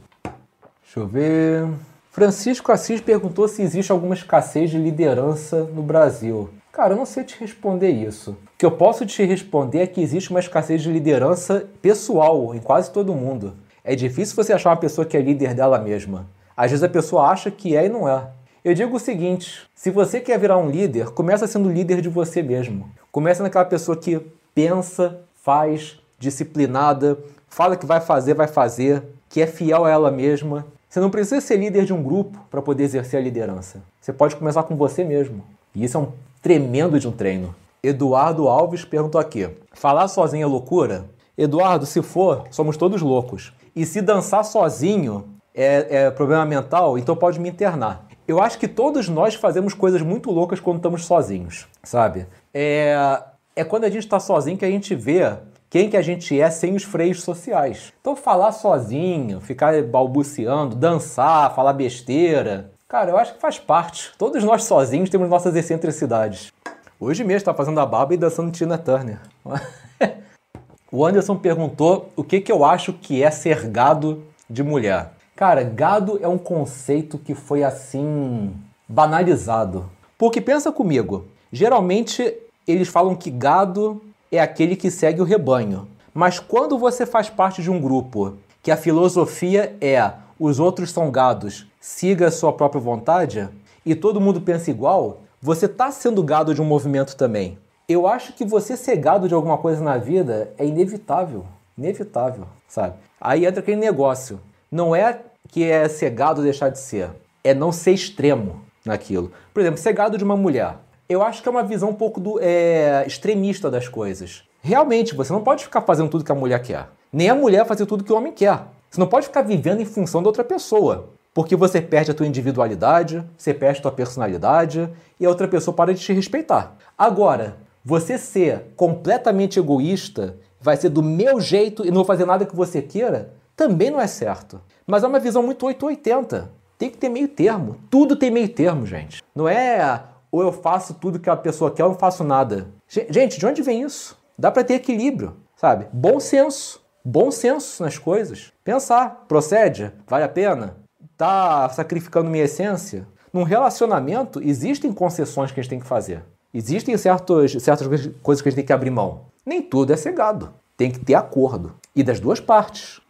Deixa eu ver. Francisco Assis perguntou se existe alguma escassez de liderança no Brasil. Cara, eu não sei te responder isso. O que eu posso te responder é que existe uma escassez de liderança pessoal em quase todo mundo. É difícil você achar uma pessoa que é líder dela mesma. Às vezes a pessoa acha que é e não é. Eu digo o seguinte: se você quer virar um líder, começa sendo líder de você mesmo. Começa naquela pessoa que pensa, faz, disciplinada, fala que vai fazer, vai fazer, que é fiel a ela mesma. Você não precisa ser líder de um grupo para poder exercer a liderança. Você pode começar com você mesmo. E isso é um tremendo de um treino. Eduardo Alves perguntou aqui: falar sozinho é loucura? Eduardo, se for, somos todos loucos. E se dançar sozinho é, é problema mental, então pode me internar. Eu acho que todos nós fazemos coisas muito loucas quando estamos sozinhos, sabe? É, é quando a gente está sozinho que a gente vê quem que a gente é sem os freios sociais. Então falar sozinho, ficar balbuciando, dançar, falar besteira, Cara, eu acho que faz parte. Todos nós sozinhos temos nossas excentricidades. Hoje mesmo está fazendo a barba e dançando Tina Turner. o Anderson perguntou o que, que eu acho que é ser gado de mulher. Cara, gado é um conceito que foi assim banalizado. Porque pensa comigo, geralmente eles falam que gado é aquele que segue o rebanho. Mas quando você faz parte de um grupo que a filosofia é os outros são gados, siga a sua própria vontade e todo mundo pensa igual, você está sendo gado de um movimento também. Eu acho que você ser gado de alguma coisa na vida é inevitável. Inevitável, sabe? Aí entra aquele negócio. Não é que é ser gado deixar de ser, é não ser extremo naquilo. Por exemplo, ser gado de uma mulher. Eu acho que é uma visão um pouco do, é, extremista das coisas. Realmente, você não pode ficar fazendo tudo que a mulher quer. Nem a mulher fazer tudo que o homem quer. Você não pode ficar vivendo em função da outra pessoa. Porque você perde a tua individualidade, você perde a tua personalidade e a outra pessoa para de te respeitar. Agora, você ser completamente egoísta, vai ser do meu jeito e não vou fazer nada que você queira, também não é certo. Mas é uma visão muito 880. Tem que ter meio termo. Tudo tem meio termo, gente. Não é ou eu faço tudo que a pessoa quer ou não faço nada. Gente, de onde vem isso? Dá para ter equilíbrio, sabe? Bom senso. Bom senso nas coisas. Pensar, procede, vale a pena? Tá sacrificando minha essência? Num relacionamento, existem concessões que a gente tem que fazer. Existem certos, certas coisas que a gente tem que abrir mão. Nem tudo é cegado. Tem que ter acordo. E das duas partes.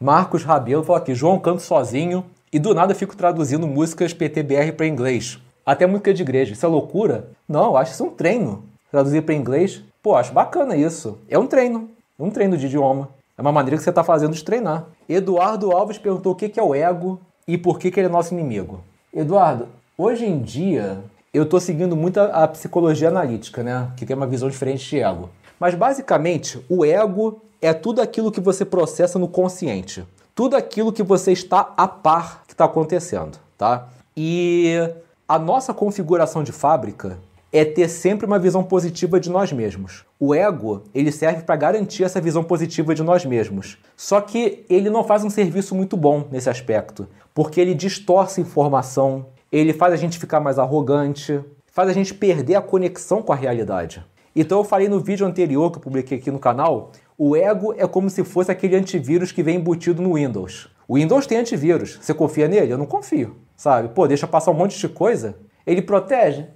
Marcos Rabelo falou aqui: João canto sozinho e do nada fico traduzindo músicas PTBR para inglês. Até música de igreja. Isso é loucura? Não, eu acho isso um treino. Traduzir para inglês, pô, acho bacana isso. É um treino. Um treino de idioma. É uma maneira que você está fazendo de treinar. Eduardo Alves perguntou o que é o ego e por que ele é nosso inimigo. Eduardo, hoje em dia eu estou seguindo muito a, psicologia analítica, né? Que tem uma visão diferente de ego. Mas basicamente, o ego é tudo aquilo que você processa no consciente. Tudo aquilo que você está a par que está acontecendo, tá? E a nossa configuração de fábrica é ter sempre uma visão positiva de nós mesmos. O ego, ele serve para garantir essa visão positiva de nós mesmos. Só que ele não faz um serviço muito bom nesse aspecto, porque ele distorce informação, ele faz a gente ficar mais arrogante, faz a gente perder a conexão com a realidade. Então eu falei no vídeo anterior que eu publiquei aqui no canal, o ego é como se fosse aquele antivírus que vem embutido no Windows. O Windows tem antivírus. Você confia nele? Eu não confio. Sabe? Pô, deixa passar um monte de coisa. Ele protege?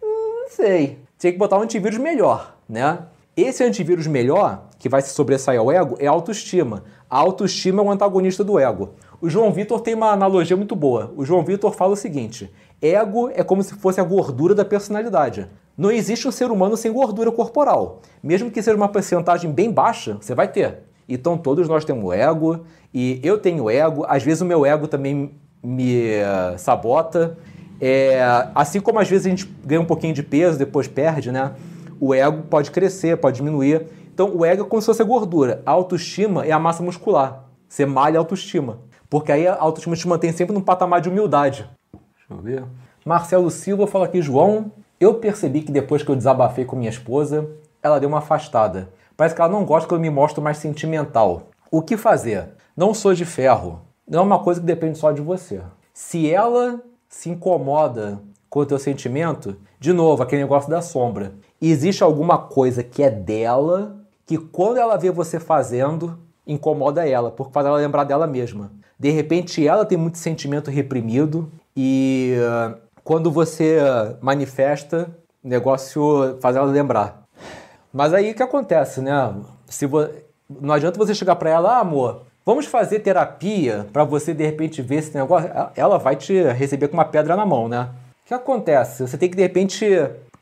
Não sei. Tinha que botar um antivírus melhor, né? Esse antivírus melhor, que vai se sobressair ao ego, é a autoestima. A autoestima é o antagonista do ego. O João Vitor tem uma analogia muito boa. O João Vitor fala o seguinte: ego é como se fosse a gordura da personalidade. Não existe um ser humano sem gordura corporal. Mesmo que seja uma porcentagem bem baixa, você vai ter. Então todos nós temos ego, e eu tenho ego, às vezes o meu ego também me uh, sabota. É, assim como às vezes a gente ganha um pouquinho de peso, depois perde, né? O ego pode crescer, pode diminuir. Então o ego é como se fosse a gordura. A autoestima é a massa muscular. Você malha a autoestima. Porque aí a autoestima te mantém sempre num patamar de humildade. Deixa eu ver. Marcelo Silva fala aqui, João, eu percebi que depois que eu desabafei com minha esposa, ela deu uma afastada. Parece que ela não gosta que eu me mostro mais sentimental. O que fazer? Não sou de ferro. Não é uma coisa que depende só de você. Se ela se incomoda com o teu sentimento, de novo, aquele negócio da sombra. Existe alguma coisa que é dela que quando ela vê você fazendo, incomoda ela, porque faz ela lembrar dela mesma. De repente ela tem muito sentimento reprimido e uh, quando você manifesta, o negócio faz ela lembrar. Mas aí o que acontece, né? Se vo... Não adianta você chegar para ela, ah, amor, vamos fazer terapia para você de repente ver esse negócio. Ela vai te receber com uma pedra na mão, né? O que acontece? Você tem que de repente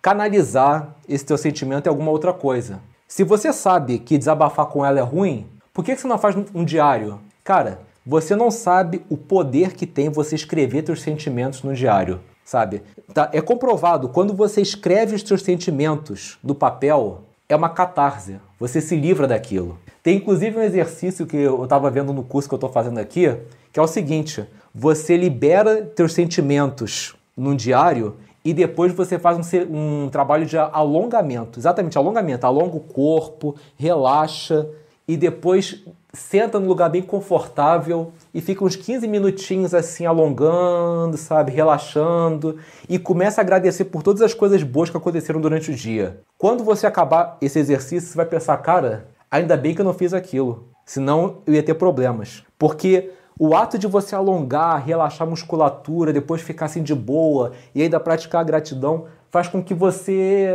canalizar esse teu sentimento em alguma outra coisa. Se você sabe que desabafar com ela é ruim, por que você não faz um diário? Cara, você não sabe o poder que tem você escrever seus sentimentos no diário, sabe? Tá, é comprovado, quando você escreve os seus sentimentos no papel, é uma catarse. Você se livra daquilo. Tem inclusive um exercício que eu estava vendo no curso que eu estou fazendo aqui, que é o seguinte: você libera teus sentimentos num diário e depois você faz um, um trabalho de alongamento. Exatamente, alongamento. Alonga o corpo, relaxa e depois senta num lugar bem confortável e fica uns 15 minutinhos assim alongando, sabe, relaxando e começa a agradecer por todas as coisas boas que aconteceram durante o dia. Quando você acabar esse exercício, você vai pensar, cara, ainda bem que eu não fiz aquilo, senão eu ia ter problemas. Porque o ato de você alongar, relaxar a musculatura, depois ficar assim de boa e ainda praticar a gratidão faz com que você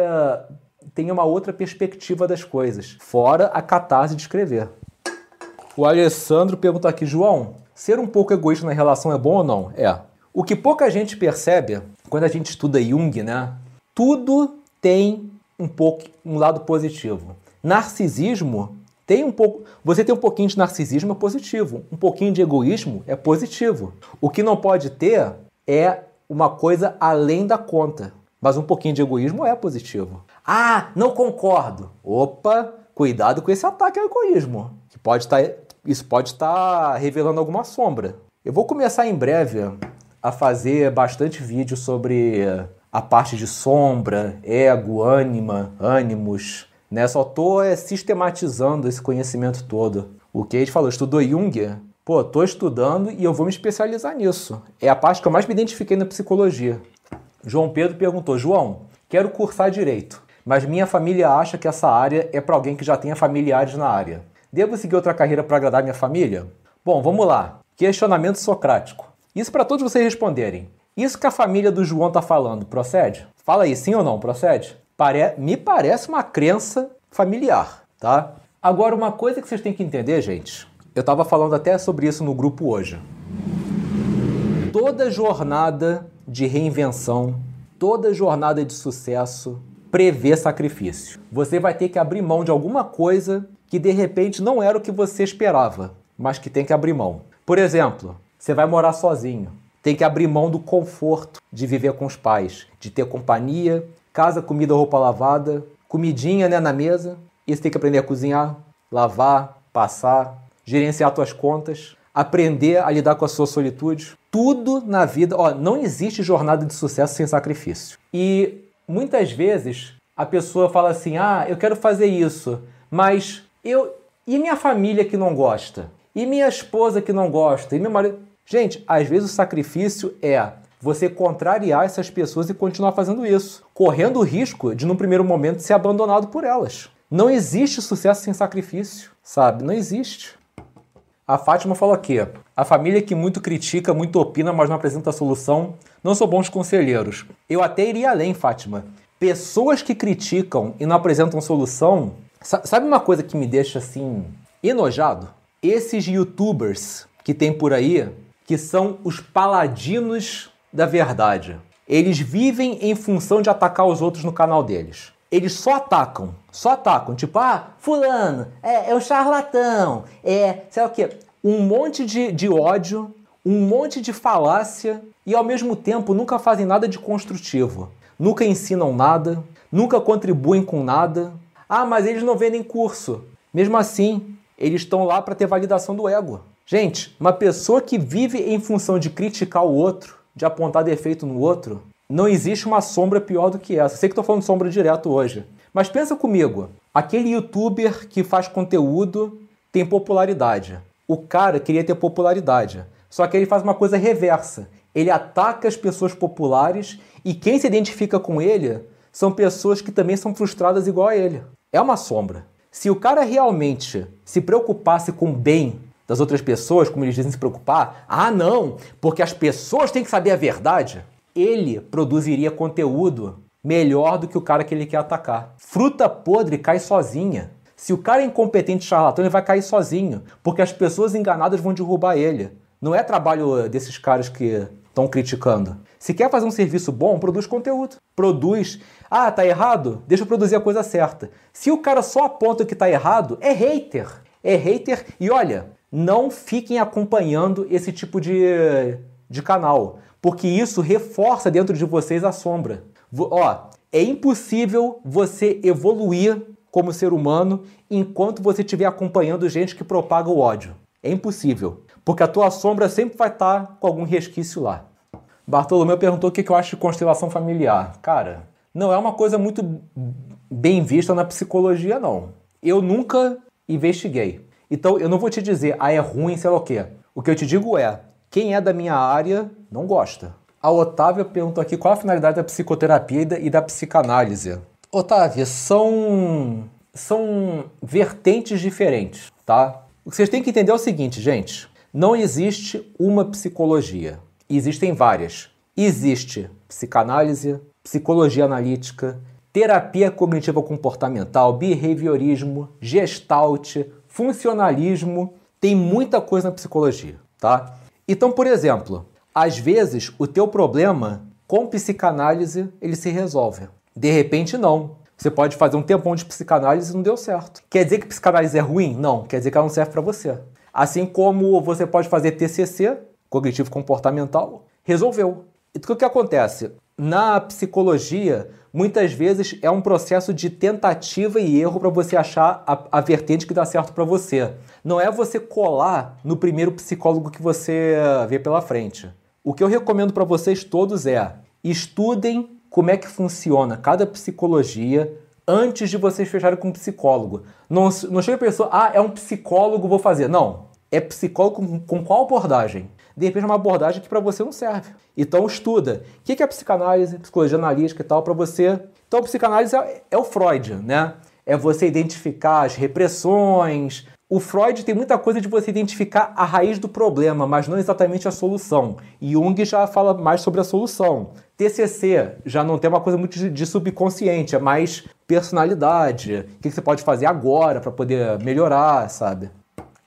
tenha uma outra perspectiva das coisas, fora a catarse de escrever. O Alessandro pergunta aqui, João, ser um pouco egoísta na relação é bom ou não? É. O que pouca gente percebe quando a gente estuda Jung, né? Tudo tem um pouco um lado positivo. Narcisismo Tem um pouco, você tem um pouquinho de narcisismo é positivo, um pouquinho de egoísmo é positivo. O que não pode ter é uma coisa além da conta. Mas um pouquinho de egoísmo é positivo. Ah, não concordo. Opa, cuidado com esse ataque ao egoísmo. Que pode estar, isso pode estar revelando alguma sombra. Eu vou começar em breve a fazer bastante vídeo sobre a parte de sombra, ego, ânima, ânimos. Né? Só estou é, sistematizando esse conhecimento todo. O que gente falou, estudou Jung, pô, tô estudando e eu vou me especializar nisso. É a parte que eu mais me identifiquei na psicologia. João Pedro perguntou: João, quero cursar direito, mas minha família acha que essa área é para alguém que já tenha familiares na área. Devo seguir outra carreira para agradar minha família? Bom, vamos lá. Questionamento socrático. Isso para todos vocês responderem. Isso que a família do João tá falando, procede? Fala aí, sim ou não, procede? Pare... Me parece uma crença familiar, tá? Agora, uma coisa que vocês têm que entender, gente, eu estava falando até sobre isso no grupo hoje. Toda jornada de reinvenção, toda jornada de sucesso prevê sacrifício. Você vai ter que abrir mão de alguma coisa que de repente não era o que você esperava, mas que tem que abrir mão. Por exemplo, você vai morar sozinho. Tem que abrir mão do conforto de viver com os pais, de ter companhia, casa, comida, roupa lavada, comidinha né, na mesa. E você tem que aprender a cozinhar, lavar, passar, gerenciar suas contas, aprender a lidar com a sua solitude. Tudo na vida, ó, não existe jornada de sucesso sem sacrifício. E muitas vezes a pessoa fala assim: "Ah, eu quero fazer isso, mas eu e minha família que não gosta? E minha esposa que não gosta? E meu marido?" Gente, às vezes o sacrifício é você contrariar essas pessoas e continuar fazendo isso, correndo o risco de, num primeiro momento, ser abandonado por elas. Não existe sucesso sem sacrifício, sabe? Não existe. A Fátima falou aqui: a família que muito critica, muito opina, mas não apresenta solução, não são bons conselheiros. Eu até iria além, Fátima. Pessoas que criticam e não apresentam solução. Sabe uma coisa que me deixa assim enojado? Esses youtubers que tem por aí, que são os paladinos da verdade. Eles vivem em função de atacar os outros no canal deles. Eles só atacam, só atacam. Tipo, ah, fulano, é, é o charlatão, é, sei lá o quê. Um monte de, de ódio, um monte de falácia e ao mesmo tempo nunca fazem nada de construtivo. Nunca ensinam nada, nunca contribuem com nada. Ah, mas eles não vendem curso. Mesmo assim, eles estão lá para ter validação do ego. Gente, uma pessoa que vive em função de criticar o outro, de apontar defeito no outro, não existe uma sombra pior do que essa. Sei que estou falando sombra direto hoje. Mas pensa comigo, aquele youtuber que faz conteúdo tem popularidade. O cara queria ter popularidade. Só que ele faz uma coisa reversa. Ele ataca as pessoas populares e quem se identifica com ele são pessoas que também são frustradas igual a ele. É uma sombra. Se o cara realmente se preocupasse com o bem das outras pessoas, como eles dizem se preocupar, ah, não, porque as pessoas têm que saber a verdade, ele produziria conteúdo melhor do que o cara que ele quer atacar. Fruta podre cai sozinha. Se o cara é incompetente charlatão, ele vai cair sozinho, porque as pessoas enganadas vão derrubar ele. Não é trabalho desses caras que estão criticando. Se quer fazer um serviço bom, produz conteúdo. Produz. Ah, tá errado? Deixa eu produzir a coisa certa. Se o cara só aponta o que tá errado, é hater. É hater. E olha, não fiquem acompanhando esse tipo de, de canal, porque isso reforça dentro de vocês a sombra. Ó, é impossível você evoluir como ser humano enquanto você estiver acompanhando gente que propaga o ódio. É impossível, porque a tua sombra sempre vai estar com algum resquício lá. Bartolomeu perguntou o que eu acho de constelação familiar. Cara, não é uma coisa muito bem vista na psicologia, não. Eu nunca investiguei. Então eu não vou te dizer, ah, é ruim, sei lá o quê. O que eu te digo é, quem é da minha área não gosta. A Otávia perguntou aqui qual a finalidade da psicoterapia e da psicanálise. Otávia, são, são vertentes diferentes, tá? O que vocês têm que entender é o seguinte, gente. Não existe uma psicologia. Existem várias. Existe psicanálise, psicologia analítica, terapia cognitiva comportamental, behaviorismo, gestalt, funcionalismo, tem muita coisa na psicologia, tá? Então, por exemplo, às vezes o teu problema com psicanálise ele se resolve. De repente não. Você pode fazer um tempão de psicanálise e não deu certo. Quer dizer que psicanálise é ruim? Não, quer dizer que ela não serve para você. Assim como você pode fazer TCC, cognitivo comportamental, resolveu. E o que acontece? Na psicologia, muitas vezes é um processo de tentativa e erro para você achar a, a, vertente que dá certo para você. Não é você colar no primeiro psicólogo que você vê pela frente. O que eu recomendo para vocês todos é estudem como é que funciona cada psicologia antes de vocês fecharem com um psicólogo. Não, não chega a pessoa, ah, é um psicólogo, vou fazer. Não. É psicólogo com, com qual abordagem? De repente é uma abordagem que para você não serve. Então estuda. O que é psicanálise, psicologia analítica e tal para você? Então psicanálise é, é o Freud, né? É você identificar as repressões, o Freud tem muita coisa de você identificar a raiz do problema, mas não exatamente a solução. Jung já fala mais sobre a solução. TCC já não tem uma coisa muito de subconsciente, é mais personalidade. O que você pode fazer agora para poder melhorar, sabe?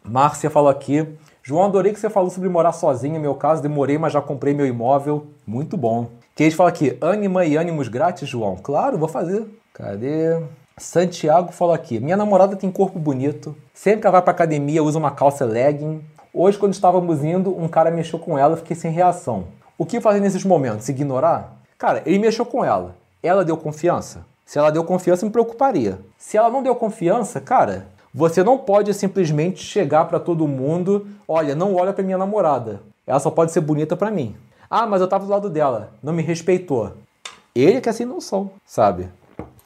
Márcia falou aqui. João, adorei que você falou sobre morar sozinho. Meu caso, demorei, mas já comprei meu imóvel. Muito bom. Kate fala aqui, ânima e ânimos grátis, João. Claro, vou fazer. Cadê? Santiago falou aqui: Minha namorada tem corpo bonito, sempre que vai pra academia usa uma calça legging. Hoje, quando estávamos indo, um cara mexeu com ela, fiquei sem reação. O que fazer nesses momentos? Ignorar? Cara, ele mexeu com ela. Ela deu confiança? Se ela deu confiança, me preocuparia. Se ela não deu confiança, cara, você não pode simplesmente chegar para todo mundo, olha, não olha para minha namorada. Ela só pode ser bonita para mim. Ah, mas eu tava do lado dela, não me respeitou. Ele que assim não são, sabe?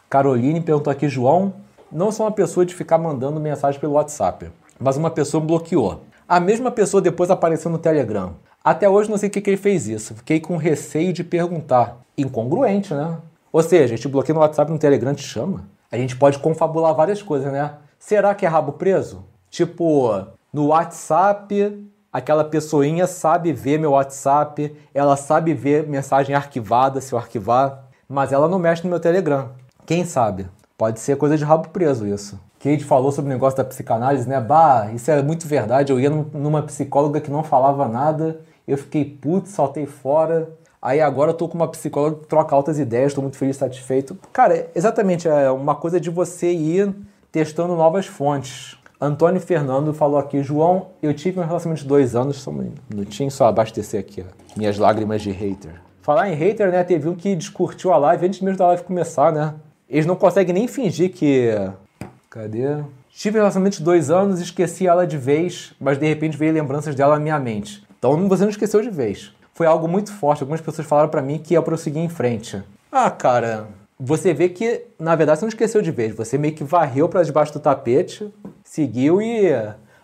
Caroline perguntou aqui, João, não sou uma pessoa de ficar mandando mensagem pelo WhatsApp, mas uma pessoa bloqueou. A mesma pessoa depois apareceu no Telegram. Até hoje não sei o que, que ele fez isso. Fiquei com receio de perguntar. Incongruente, né? Ou seja, a gente bloqueia no WhatsApp no Telegram te chama. A gente pode confabular várias coisas, né? Será que é rabo preso? Tipo, no WhatsApp, aquela pessoinha sabe ver meu WhatsApp, ela sabe ver mensagem arquivada se eu arquivar, mas ela não mexe no meu Telegram. Quem sabe? Pode ser coisa de rabo preso isso. Kate falou sobre o negócio da psicanálise, né? Bah, isso é muito verdade. Eu ia numa psicóloga que não falava nada, eu fiquei puto, saltei fora. Aí agora eu tô com uma psicóloga que troca altas ideias, tô muito feliz, satisfeito. Cara, exatamente, é uma coisa de você ir testando novas fontes. Antônio Fernando falou aqui, João, eu tive um relacionamento de dois anos, só um minutinho, só abastecer aqui, ó. minhas lágrimas de hater. Falar em hater, né, teve um que descurtiu a live antes mesmo da live começar, né? Eles não conseguem nem fingir que. Cadê? Tive relacionamento de dois anos, esqueci ela de vez, mas de repente veio lembranças dela na minha mente. Então você não esqueceu de vez. Foi algo muito forte. Algumas pessoas falaram para mim que ia prosseguir em frente. Ah, cara, você vê que na verdade você não esqueceu de vez. Você meio que varreu para debaixo do tapete, seguiu e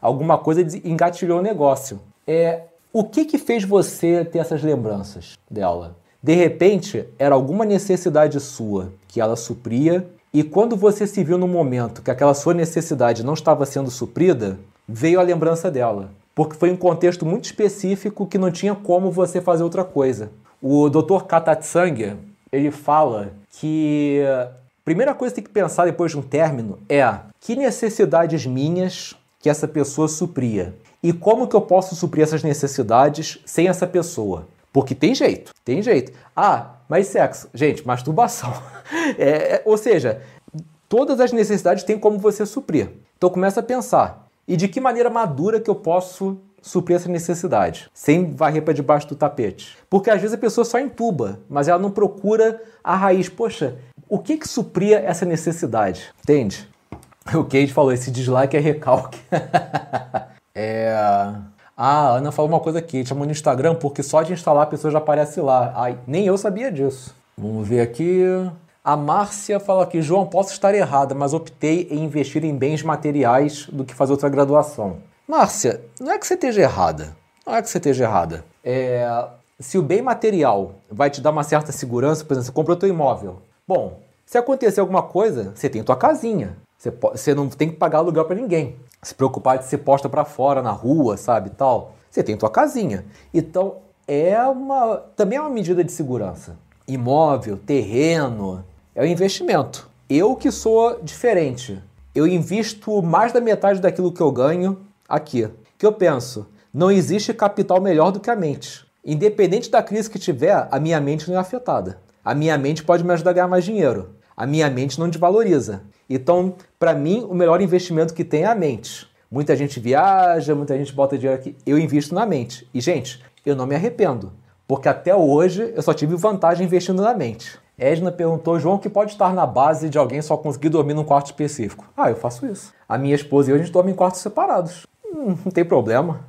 alguma coisa engatilhou o negócio. É, o que que fez você ter essas lembranças dela? De repente, era alguma necessidade sua que ela supria, e quando você se viu no momento que aquela sua necessidade não estava sendo suprida, veio a lembrança dela. Porque foi um contexto muito específico que não tinha como você fazer outra coisa. O Dr. Katatsang, ele fala que primeira coisa que tem que pensar depois de um término é que necessidades minhas que essa pessoa supria e como que eu posso suprir essas necessidades sem essa pessoa. Porque tem jeito, tem jeito. Ah, mas sexo. Gente, masturbação. É, é, ou seja, todas as necessidades têm como você suprir. Então começa a pensar. E de que maneira madura que eu posso suprir essa necessidade, sem varrer para debaixo do tapete? Porque às vezes a pessoa só entuba, mas ela não procura a raiz. Poxa, o que que supria essa necessidade? Entende? O Kate falou, esse dislike é recalque. é... Ah, a Ana falou uma coisa aqui, chamou no Instagram porque só de instalar a pessoa já aparece lá. Ai, nem eu sabia disso. Vamos ver aqui. A Márcia fala aqui, João, posso estar errada, mas optei em investir em bens materiais do que fazer outra graduação. Márcia, não é que você esteja errada. Não é que você esteja errada. É, se o bem material vai te dar uma certa segurança, por exemplo, você comprou teu imóvel. Bom, se acontecer alguma coisa, você tem tua casinha. Você, você não tem que pagar aluguel para ninguém se preocupar de ser posta para fora na rua, sabe, tal. Você tem tua casinha. Então, é uma também é uma medida de segurança. Imóvel, terreno, é um investimento. Eu que sou diferente, eu invisto mais da metade daquilo que eu ganho aqui. Que eu penso, não existe capital melhor do que a mente. Independente da crise que tiver, a minha mente não é afetada. A minha mente pode me ajudar a ganhar mais dinheiro. a minha mente não desvaloriza. Então, para mim, o melhor investimento que tem é a mente. Muita gente viaja, muita gente bota dinheiro aqui. Eu invisto na mente. E, gente, eu não me arrependo. Porque até hoje eu só tive vantagem investindo na mente. Edna perguntou, João, que pode estar na base de alguém só conseguir dormir num quarto específico. Ah, eu faço isso. A minha esposa e eu, a gente dorme em quartos separados. Hum, não tem problema.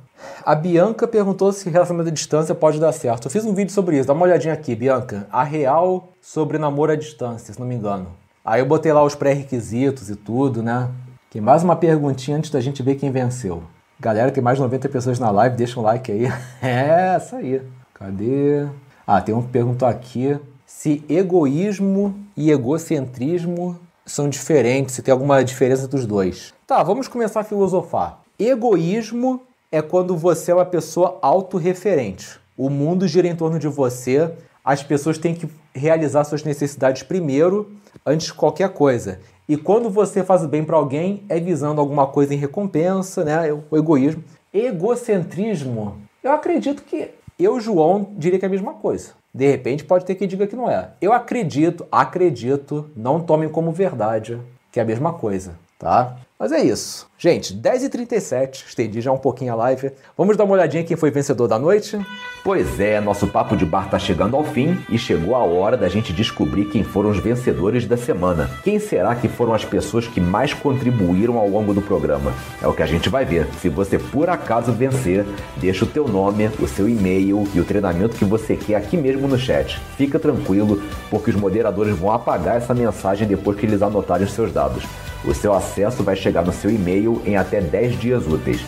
A Bianca perguntou se relacionamento à distância pode dar certo. Eu fiz um vídeo sobre isso, dá uma olhadinha aqui, Bianca. A real sobre namoro à distância, se não me engano. Aí eu botei lá os pré-requisitos e tudo, né? Tem mais uma perguntinha antes da gente ver quem venceu. Galera, tem mais de 90 pessoas na live, deixa um like aí. É, essa aí. Cadê? Ah, tem um que perguntou aqui se egoísmo e egocentrismo são diferentes, se tem alguma diferença dos dois. Tá, vamos começar a filosofar. Egoísmo é quando você é uma pessoa autorreferente. O mundo gira em torno de você, as pessoas têm que realizar suas necessidades primeiro, antes de qualquer coisa. E quando você faz o bem para alguém, é visando alguma coisa em recompensa, né? O egoísmo. Egocentrismo, eu acredito que eu, João, diria que é a mesma coisa. De repente pode ter quem diga que não é. Eu acredito, acredito, não tomem como verdade que é a mesma coisa, tá? Mas é isso. Gente, 10h37, estendi já um pouquinho a live. Vamos dar uma olhadinha quem foi vencedor da noite? Pois é, nosso papo de bar tá chegando ao fim e chegou a hora da gente descobrir quem foram os vencedores da semana. Quem será que foram as pessoas que mais contribuíram ao longo do programa? É o que a gente vai ver. Se você por acaso vencer, deixa o teu nome, o seu e-mail e o treinamento que você quer aqui mesmo no chat. Fica tranquilo, porque os moderadores vão apagar essa mensagem depois que eles anotarem os seus dados. O seu acesso vai chegar no seu e-mail em até 10 dias úteis.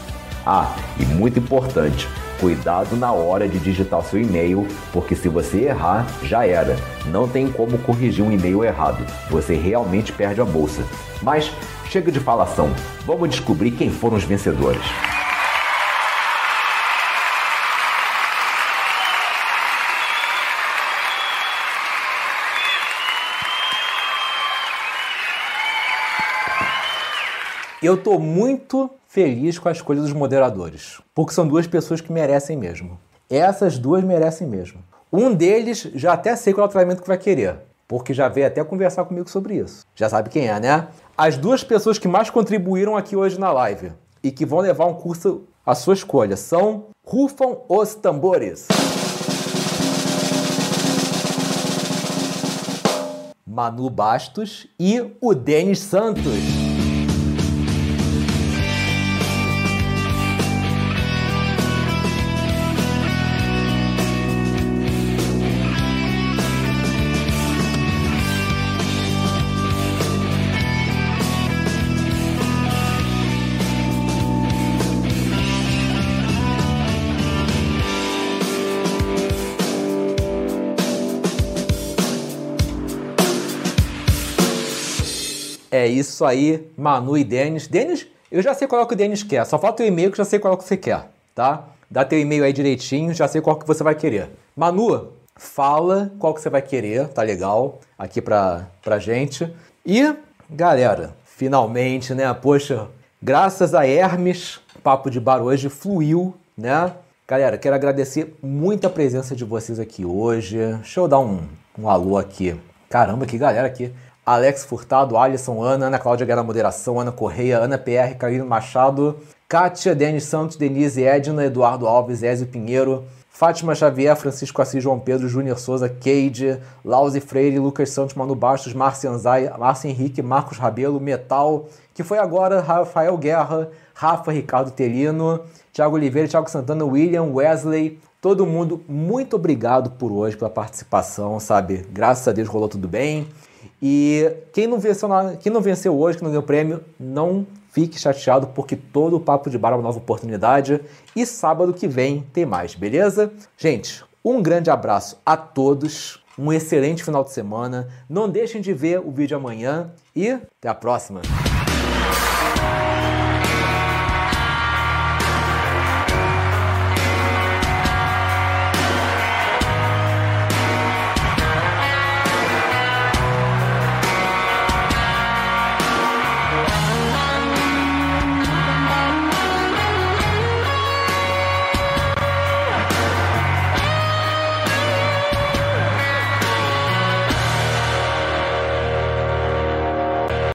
Ah, e muito importante, cuidado na hora de digitar seu e-mail, porque se você errar, já era. Não tem como corrigir um e-mail errado. Você realmente perde a bolsa. Mas chega de falação. Vamos descobrir quem foram os vencedores. Eu tô muito feliz com a escolha dos moderadores, porque são duas pessoas que merecem mesmo. Essas duas merecem mesmo. Um deles já até sei qual é o tratamento que vai querer, porque já veio até conversar comigo sobre isso. Já sabe quem é, né? As duas pessoas que mais contribuíram aqui hoje na live e que vão levar um curso à sua escolha são Rufam os Tambores. Manu Bastos e o Denis Santos. É isso aí, Manu e Denis. Denis, eu já sei qual é que o Denis quer. Só falta o e-mail que eu já sei qual é que você quer, tá? Dá teu e-mail aí direitinho, já sei qual que você vai querer. Manu, fala qual que você vai querer, tá legal? Aqui pra, pra gente. E, galera, finalmente, né? Poxa, graças a Hermes, Papo de Bar hoje fluiu, né? Galera, quero agradecer muito a presença de vocês aqui hoje. Deixa eu dar um, um alô aqui. Caramba, que galera aqui. Alex Furtado, Alisson, Ana, Ana Cláudia Guerra Moderação, Ana Correia, Ana PR, Carolina Machado, Kátia, Denis Santos, Denise, Edna, Eduardo Alves, Ézio Pinheiro, Fátima Xavier, Francisco Assis, João Pedro, Júnior Souza, Cade, Lauze Freire, Lucas Santos, Manu Bastos, Márcio Anzai, Márcio Henrique, Marcos Rabelo, Metal, que foi agora Rafael Guerra, Rafa Ricardo Telino, Thiago Oliveira, Thiago Santana, William, Wesley, todo mundo, muito obrigado por hoje, pela participação, sabe? Graças a Deus rolou tudo bem. E quem não venceu, quem não venceu hoje, que não ganhou prêmio, não fique chateado, porque todo o Papo de Bar é uma nova oportunidade. E sábado que vem tem mais, beleza? Gente, um grande abraço a todos, um excelente final de semana. Não deixem de ver o vídeo amanhã e até a próxima.